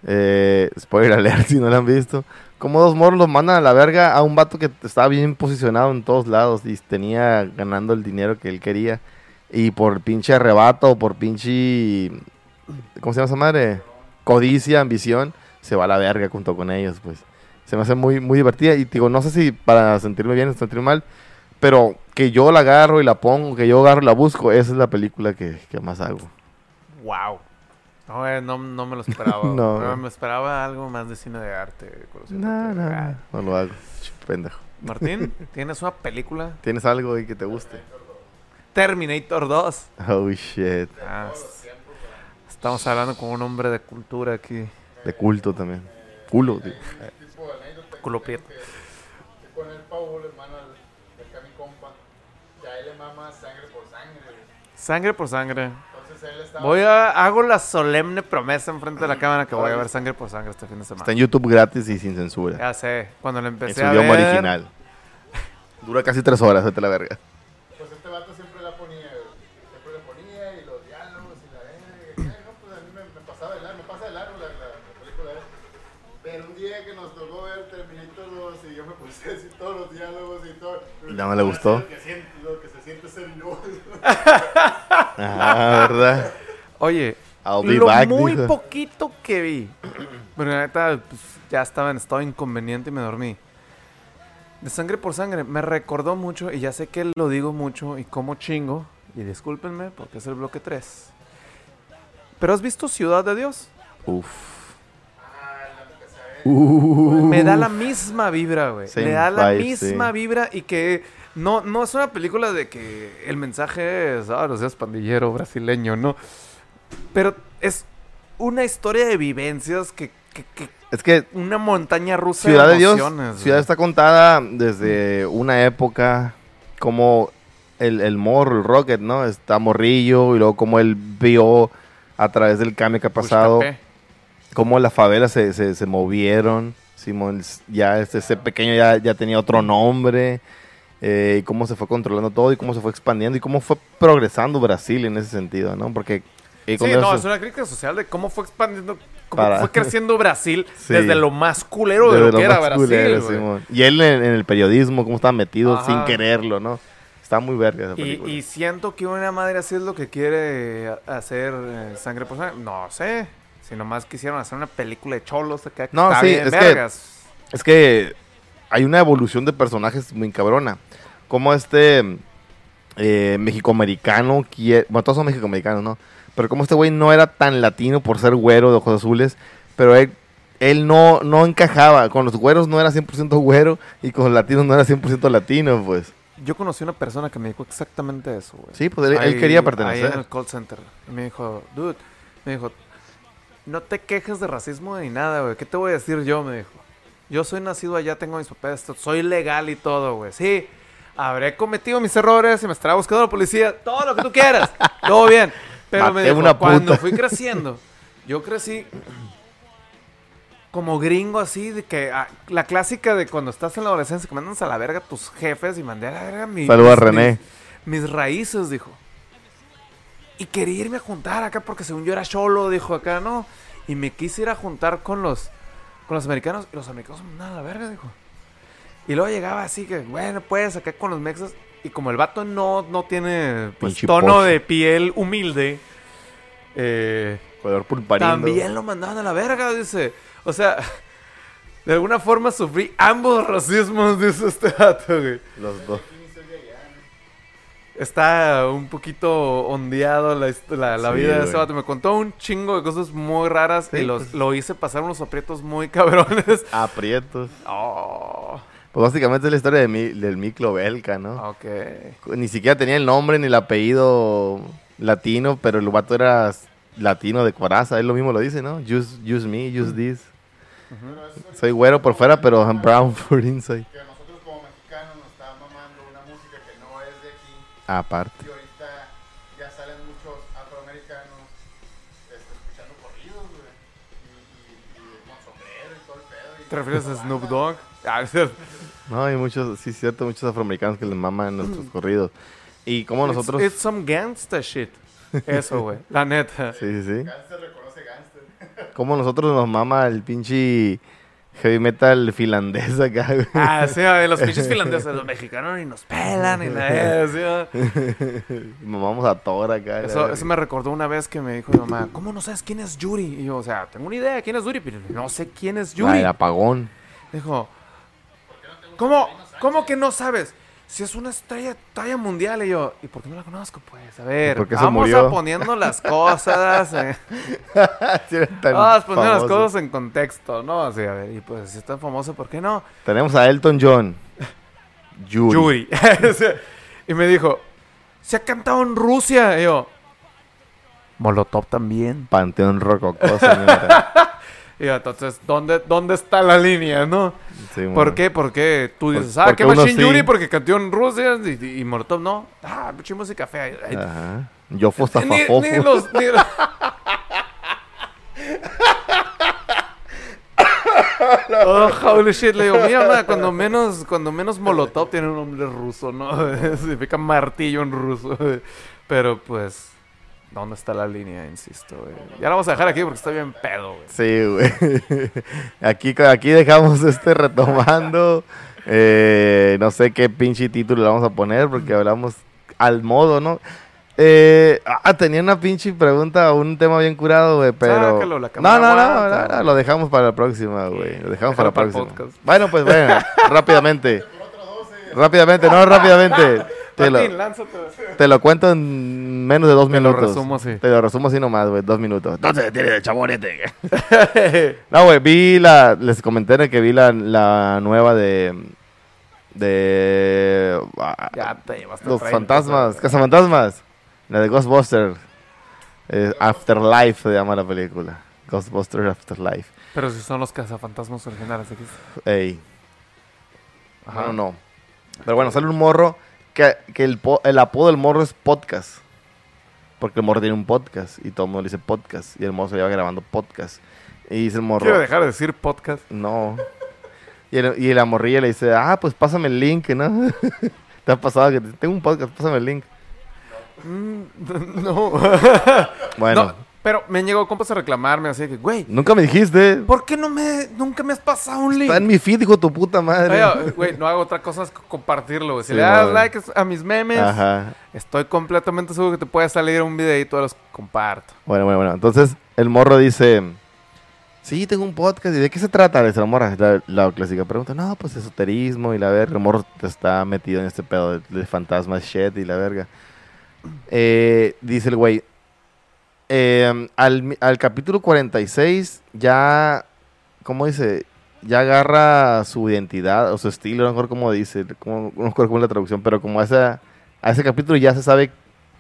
Eh, spoiler alert si no lo han visto. Como dos morros los mandan a la verga a un vato que estaba bien posicionado en todos lados y tenía ganando el dinero que él quería. Y por pinche arrebato por pinche. ¿Cómo se llama esa madre? Codicia, ambición, se va a la verga junto con ellos, pues. Se me hace muy, muy divertida. Y digo, no sé si para sentirme bien o sentirme mal, pero que yo la agarro y la pongo, que yo agarro y la busco, esa es la película que, que más hago. Wow. No, güey, no, no me lo esperaba. No. Me esperaba algo más de cine de arte. No, no, Ah. no, no lo hago. Pendejo. Martín, ¿tienes una película? ¿Tienes algo ahí que te guste? Terminator 2. Oh shit. Ah, estamos hablando con un hombre de cultura aquí. De culto también. Culo, tío. Culo prieto. con el Paul, hermano de acá mi compa, que a él le mama sangre por sangre. Sangre por sangre. Estaba. Voy a hago la solemne promesa enfrente de la cámara que voy a ver sangre por sangre este fin de semana. Está en YouTube gratis y sin censura. Ya sé, cuando lo En empecé su a idioma ver. original. Dura casi tres horas, vete a la verga. Pues este vato siempre la ponía. Siempre la ponía y los diálogos y la verga. y, ay, No, pues a mí me, me pasaba de largo, me pasa de largo la, la, la película. esa. Pero un día que nos tocó ver Terminator 2 y yo me puse a decir todos los diálogos y todo. ¿Ya no le gustó? Lo que, siente, lo que se siente ser yo. Ah, ¿verdad? Oye, lo back, muy poquito que vi. Pero la neta, pues, ya estaba en estado inconveniente y me dormí. De sangre por sangre, me recordó mucho, y ya sé que lo digo mucho y como chingo, y discúlpenme porque es el bloque 3. ¿Pero has visto Ciudad de Dios? Uf. Me da la misma vibra, güey. Me da la vibe, misma sí. vibra y que no, no es una película de que el mensaje es, ah, no seas pandillero brasileño, no. Pero es una historia de vivencias que, que- que- Es que una montaña rusa Ciudad de Dios, emociones, Ciudad güey. está contada desde una época como el, el morro, el Rocket, ¿no? Está morrillo y luego como él vio a través del cambio que ha pasado, cómo las favelas se, se, se movieron, Simón, ya este, ese pequeño ya, ya tenía otro nombre, eh, y cómo se fue controlando todo y cómo se fue expandiendo y cómo fue progresando Brasil en ese sentido, ¿no? Porque... eh, Sí, no, es una crítica social de cómo fue expandiendo, cómo Para- fue creciendo Brasil Sí. desde lo más culero de Desde lo que era Brasil, culero. Y él en, en el periodismo, cómo estaba metido Ajá. sin quererlo, ¿no? Está muy verga esa Y, película. y siento que una madre así es lo que quiere hacer eh, Sangre por Sangre. No sé. Si nomás quisieron hacer una película de cholos acá. que No, está sí, bien es que- vergas. Es que hay una evolución de personajes muy cabrona. Como este eh, mexicoamericano, bueno, todos son mexicoamericanos, ¿no? Pero como este güey no era tan latino por ser güero de ojos azules, pero él, él no, no encajaba. Con los güeros no era 100% güero y con los latinos no era 100% latino, pues. Yo conocí una persona que me dijo exactamente eso, güey. Sí, pues él, él Ahí- quería Ahí en pertenecer. el call center. Y me dijo, dude, me dijo, no te quejes de racismo ni nada, güey. ¿Qué te voy a decir yo? Me dijo. Yo soy nacido allá, tengo mis papeles, soy legal y todo, güey. Sí, habré cometido mis errores y me estará buscando la policía, todo lo que tú quieras, todo bien. Pero me dijo, una cuando fui creciendo, yo crecí como gringo así, de que ah, la clásica de cuando estás en la adolescencia, que mandas a la verga a tus jefes y mandé a la verga mi- Saluda a mis- René. mis- mis raíces, dijo. Y quería irme a juntar acá porque según yo era cholo, dijo acá, ¿no? Y me quise ir a juntar con los, con los americanos. Y los americanos me mandaban a la verga, dijo. Y luego llegaba así que, bueno, pues acá con los mexas. Y como el vato no, no tiene pues, tono de piel humilde, eh, también lo mandaban a la verga, dice. O sea, de alguna forma sufrí ambos racismos, dice este vato, güey. Los dos. Está un poquito ondeado la, la, la Sí, vida de ese vato. Me contó un chingo de cosas muy raras Sí, y los, pues. lo hice pasar unos aprietos muy cabrones. Aprietos. Oh, Pues básicamente es la historia de mi, del Miklo Belka, ¿no? ok. Ni siquiera tenía el nombre ni el apellido latino, pero el vato era latino de coraza. Él lo mismo lo dice, ¿no? Use, use me, use this. Eso es Soy güero por fuera, pero I'm brown for inside. que nosotros como mexicanos nos está mamando una música que no es de aquí. Aparte. Y ahorita ya salen muchos afroamericanos este, escuchando corridos, güey. Y, y, y con sombrero y todo el pedo. ¿Te refieres a Snoop Dogg? Ah. No, hay muchos, sí, es cierto, muchos afroamericanos que les maman nuestros corridos. Y como nosotros. It's, it's some gangsta shit. Eso, güey. La neta. Sí, sí, sí. Gangster reconoce gangster. Como nosotros nos mama el pinche heavy metal finlandés acá, güey. Ah, sí, güey, los pinches finlandeses, los mexicanos ni nos pelan ni nada. sí, güey. Mamamos a Thor acá. la Eso, eso me recordó una vez que me dijo mi mamá, ¿cómo no sabes quién es Yuri? Y yo, o sea, tengo una idea de quién es Yuri, pero no sé quién es Ah, Yuri. el apagón. Dijo, ¿cómo, ¿cómo que no sabes? Si es una estrella talla mundial. Y yo, ¿y por qué no la conozco? Pues, a ver, ¿Por qué se vamos murió? a poniendo las cosas. eh. Sí, era tan Vamos poniendo las famoso. cosas en contexto, ¿no? Así, a ver, y pues, si es tan famoso, ¿por qué no? Tenemos a Elton John. Yuri. Yuri. y me dijo, se ha cantado en Rusia. Y yo, Molotov también. Panteón Rococó, señora. Y entonces, ¿dónde, ¿dónde está la línea, no? Sí, ¿Por qué? Porque tú Por- dices, ah, uno machine sí. Yuri porque cantó en Rusia y, y, y Molotov no. Ah, pinche música fea. Ajá. Yo ni, fostafafofo. ni los... Ni... Oh, holy shit, le digo, mira, ma, cuando menos, cuando menos Molotov tiene un nombre ruso, ¿no? Significa martillo en ruso. Pero pues, ¿dónde está la línea? Insisto, güey. Ya la vamos a dejar aquí porque está bien pedo, güey. Sí, güey. Aquí, aquí dejamos este retomando. Eh, no sé qué pinche título le vamos a poner porque hablamos al modo, ¿no? Eh, ah, tenía una pinche pregunta, un tema bien curado, güey, pero... Sácalo, la no, no, no, lo dejamos para la próxima, güey. Lo dejamos para Déjalo la para próxima. Bueno, pues bueno, rápidamente. Rápidamente, no, rápidamente. Te lo, te lo cuento en menos de dos Te lo minutos. resumo así. Te lo resumo así nomás, güey, dos minutos. Entonces, tiene el chabonete. No, güey, vi la. Les comenté que vi la, la nueva de. De. ah, Ya te llevaste los 30, fantasmas. Cazafantasmas. La de Ghostbusters. Eh, Afterlife se llama la película. Ghostbusters Afterlife. Pero si son los cazafantasmas originales aquí. Ey. Ajá. No, no. Pero bueno, sale un morro. Que, que el, el apodo del morro es podcast. Porque el morro tiene un podcast. Y todo el mundo le dice podcast. Y el morro se lleva grabando podcast. Y dice el morro. Quiero dejar de decir podcast. No. Y, el- y la morrilla le dice, ah, pues pásame el link, ¿no? Te ha pasado que te- tengo un podcast, pásame el link. Mm, no. Bueno, No, pero me han llegado compas a reclamarme así que, güey, nunca me dijiste. ¿por qué no me, nunca me has pasado un link? Está en mi feed, hijo tu puta madre. Oye, Güey, no hago otra cosa que compartirlo, güey. Si Sí, le das like a mis memes, Ajá. estoy completamente seguro que te puede salir un videito de los que comparto. Bueno, bueno, bueno. Entonces, el morro dice, sí, tengo un podcast. ¿Y de qué se trata? Dice la morra. La, la clásica pregunta, no, pues esoterismo y la verga. El morro está metido en este pedo de, de fantasmas, shit y la verga. Eh, dice el güey, eh, al, al capítulo 46 ya, ¿cómo dice? Ya agarra su identidad o su estilo, no me acuerdo cómo dice, cómo- no es la traducción, pero como a, a ese capítulo ya se sabe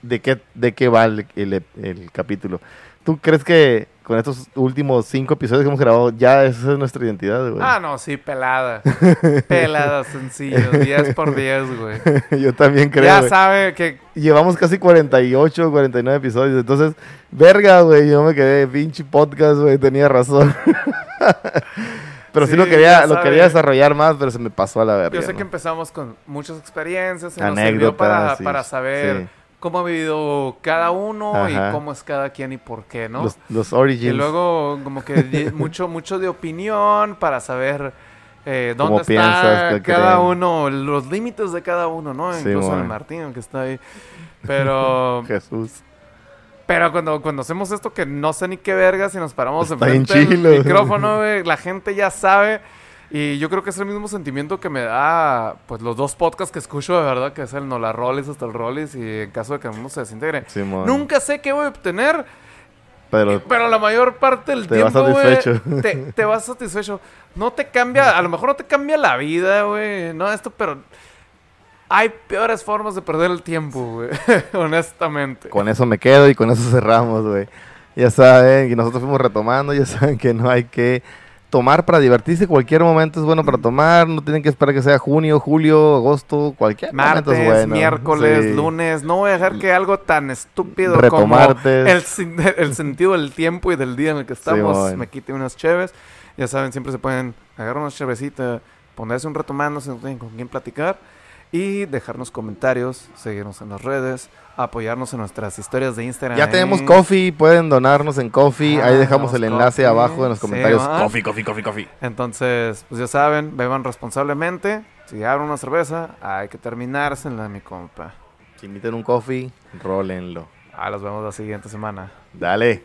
de qué, de qué va el, el- el capítulo. ¿Tú crees que con estos últimos cinco episodios que hemos grabado ya esa es nuestra identidad, güey? Ah, no, sí, pelada. pelada, sencillo. 10 por 10, güey. Yo también creo, ya güey. sabe que Llevamos casi 48, 49 episodios. Entonces, verga, güey. Yo me quedé pinche podcast, güey. Tenía razón. pero sí, Sí, lo quería, lo quería desarrollar más, pero se me pasó a la verga. Yo sé ¿no? que empezamos con muchas experiencias. Se nos sirvió Anécdotas. para, sí, para saber. Cómo ha vivido cada uno Ajá. y cómo es cada quien y por qué, ¿no? Los, los origins. Y luego como que mucho, mucho de opinión para saber eh, ¿Cómo dónde piensas está que cada creen? uno, los límites de cada uno, ¿no? Sí, Incluso el. Martín, que está ahí. Pero, Jesús. pero cuando, cuando hacemos esto que no sé ni qué vergas y nos paramos Está enfrente del micrófono, güey, la gente ya sabe. Y yo creo que es el mismo sentimiento que me da, pues, los dos podcasts que escucho de verdad, que es el No la Rollis hasta el Rollis y en caso de que uno se desintegre. Nunca sé qué voy a obtener, Pero pero la mayor parte del Te vas tiempo, güey, satisfecho. te, te vas satisfecho. No te cambia, a lo mejor no te cambia la vida, güey. No esto, pero hay peores formas de perder el tiempo, güey. Honestamente. con eso me quedo y con eso cerramos, güey. Ya saben, y nosotros fuimos retomando, ya saben que no hay que tomar para divertirse. Cualquier momento es bueno para tomar. No tienen que esperar que sea junio, julio, agosto. Cualquier momento Martes, es bueno. miércoles, Sí. lunes. No voy a dejar que algo tan estúpido como el, sentido del tiempo y del día en el que estamos me quite unas cheves. Ya saben, siempre se pueden agarrar una chevecita, ponerse un retomando si no tienen con quién platicar y dejarnos comentarios, seguirnos en las redes, apoyarnos en nuestras historias de Instagram. Ya tenemos coffee, pueden donarnos en coffee. Ahí ah, dejamos el enlace abajo en los comentarios. Coffee, coffee, coffee, coffee. Entonces, pues ya saben, beban responsablemente. Si abren una cerveza, hay que terminársela, mi compa. Si inviten un coffee, rólenlo. Ah, los vemos la siguiente semana. Dale.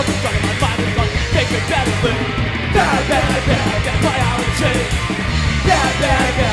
I'm big battle, bad, bad, bad, bad, bad, bad, bad, bad,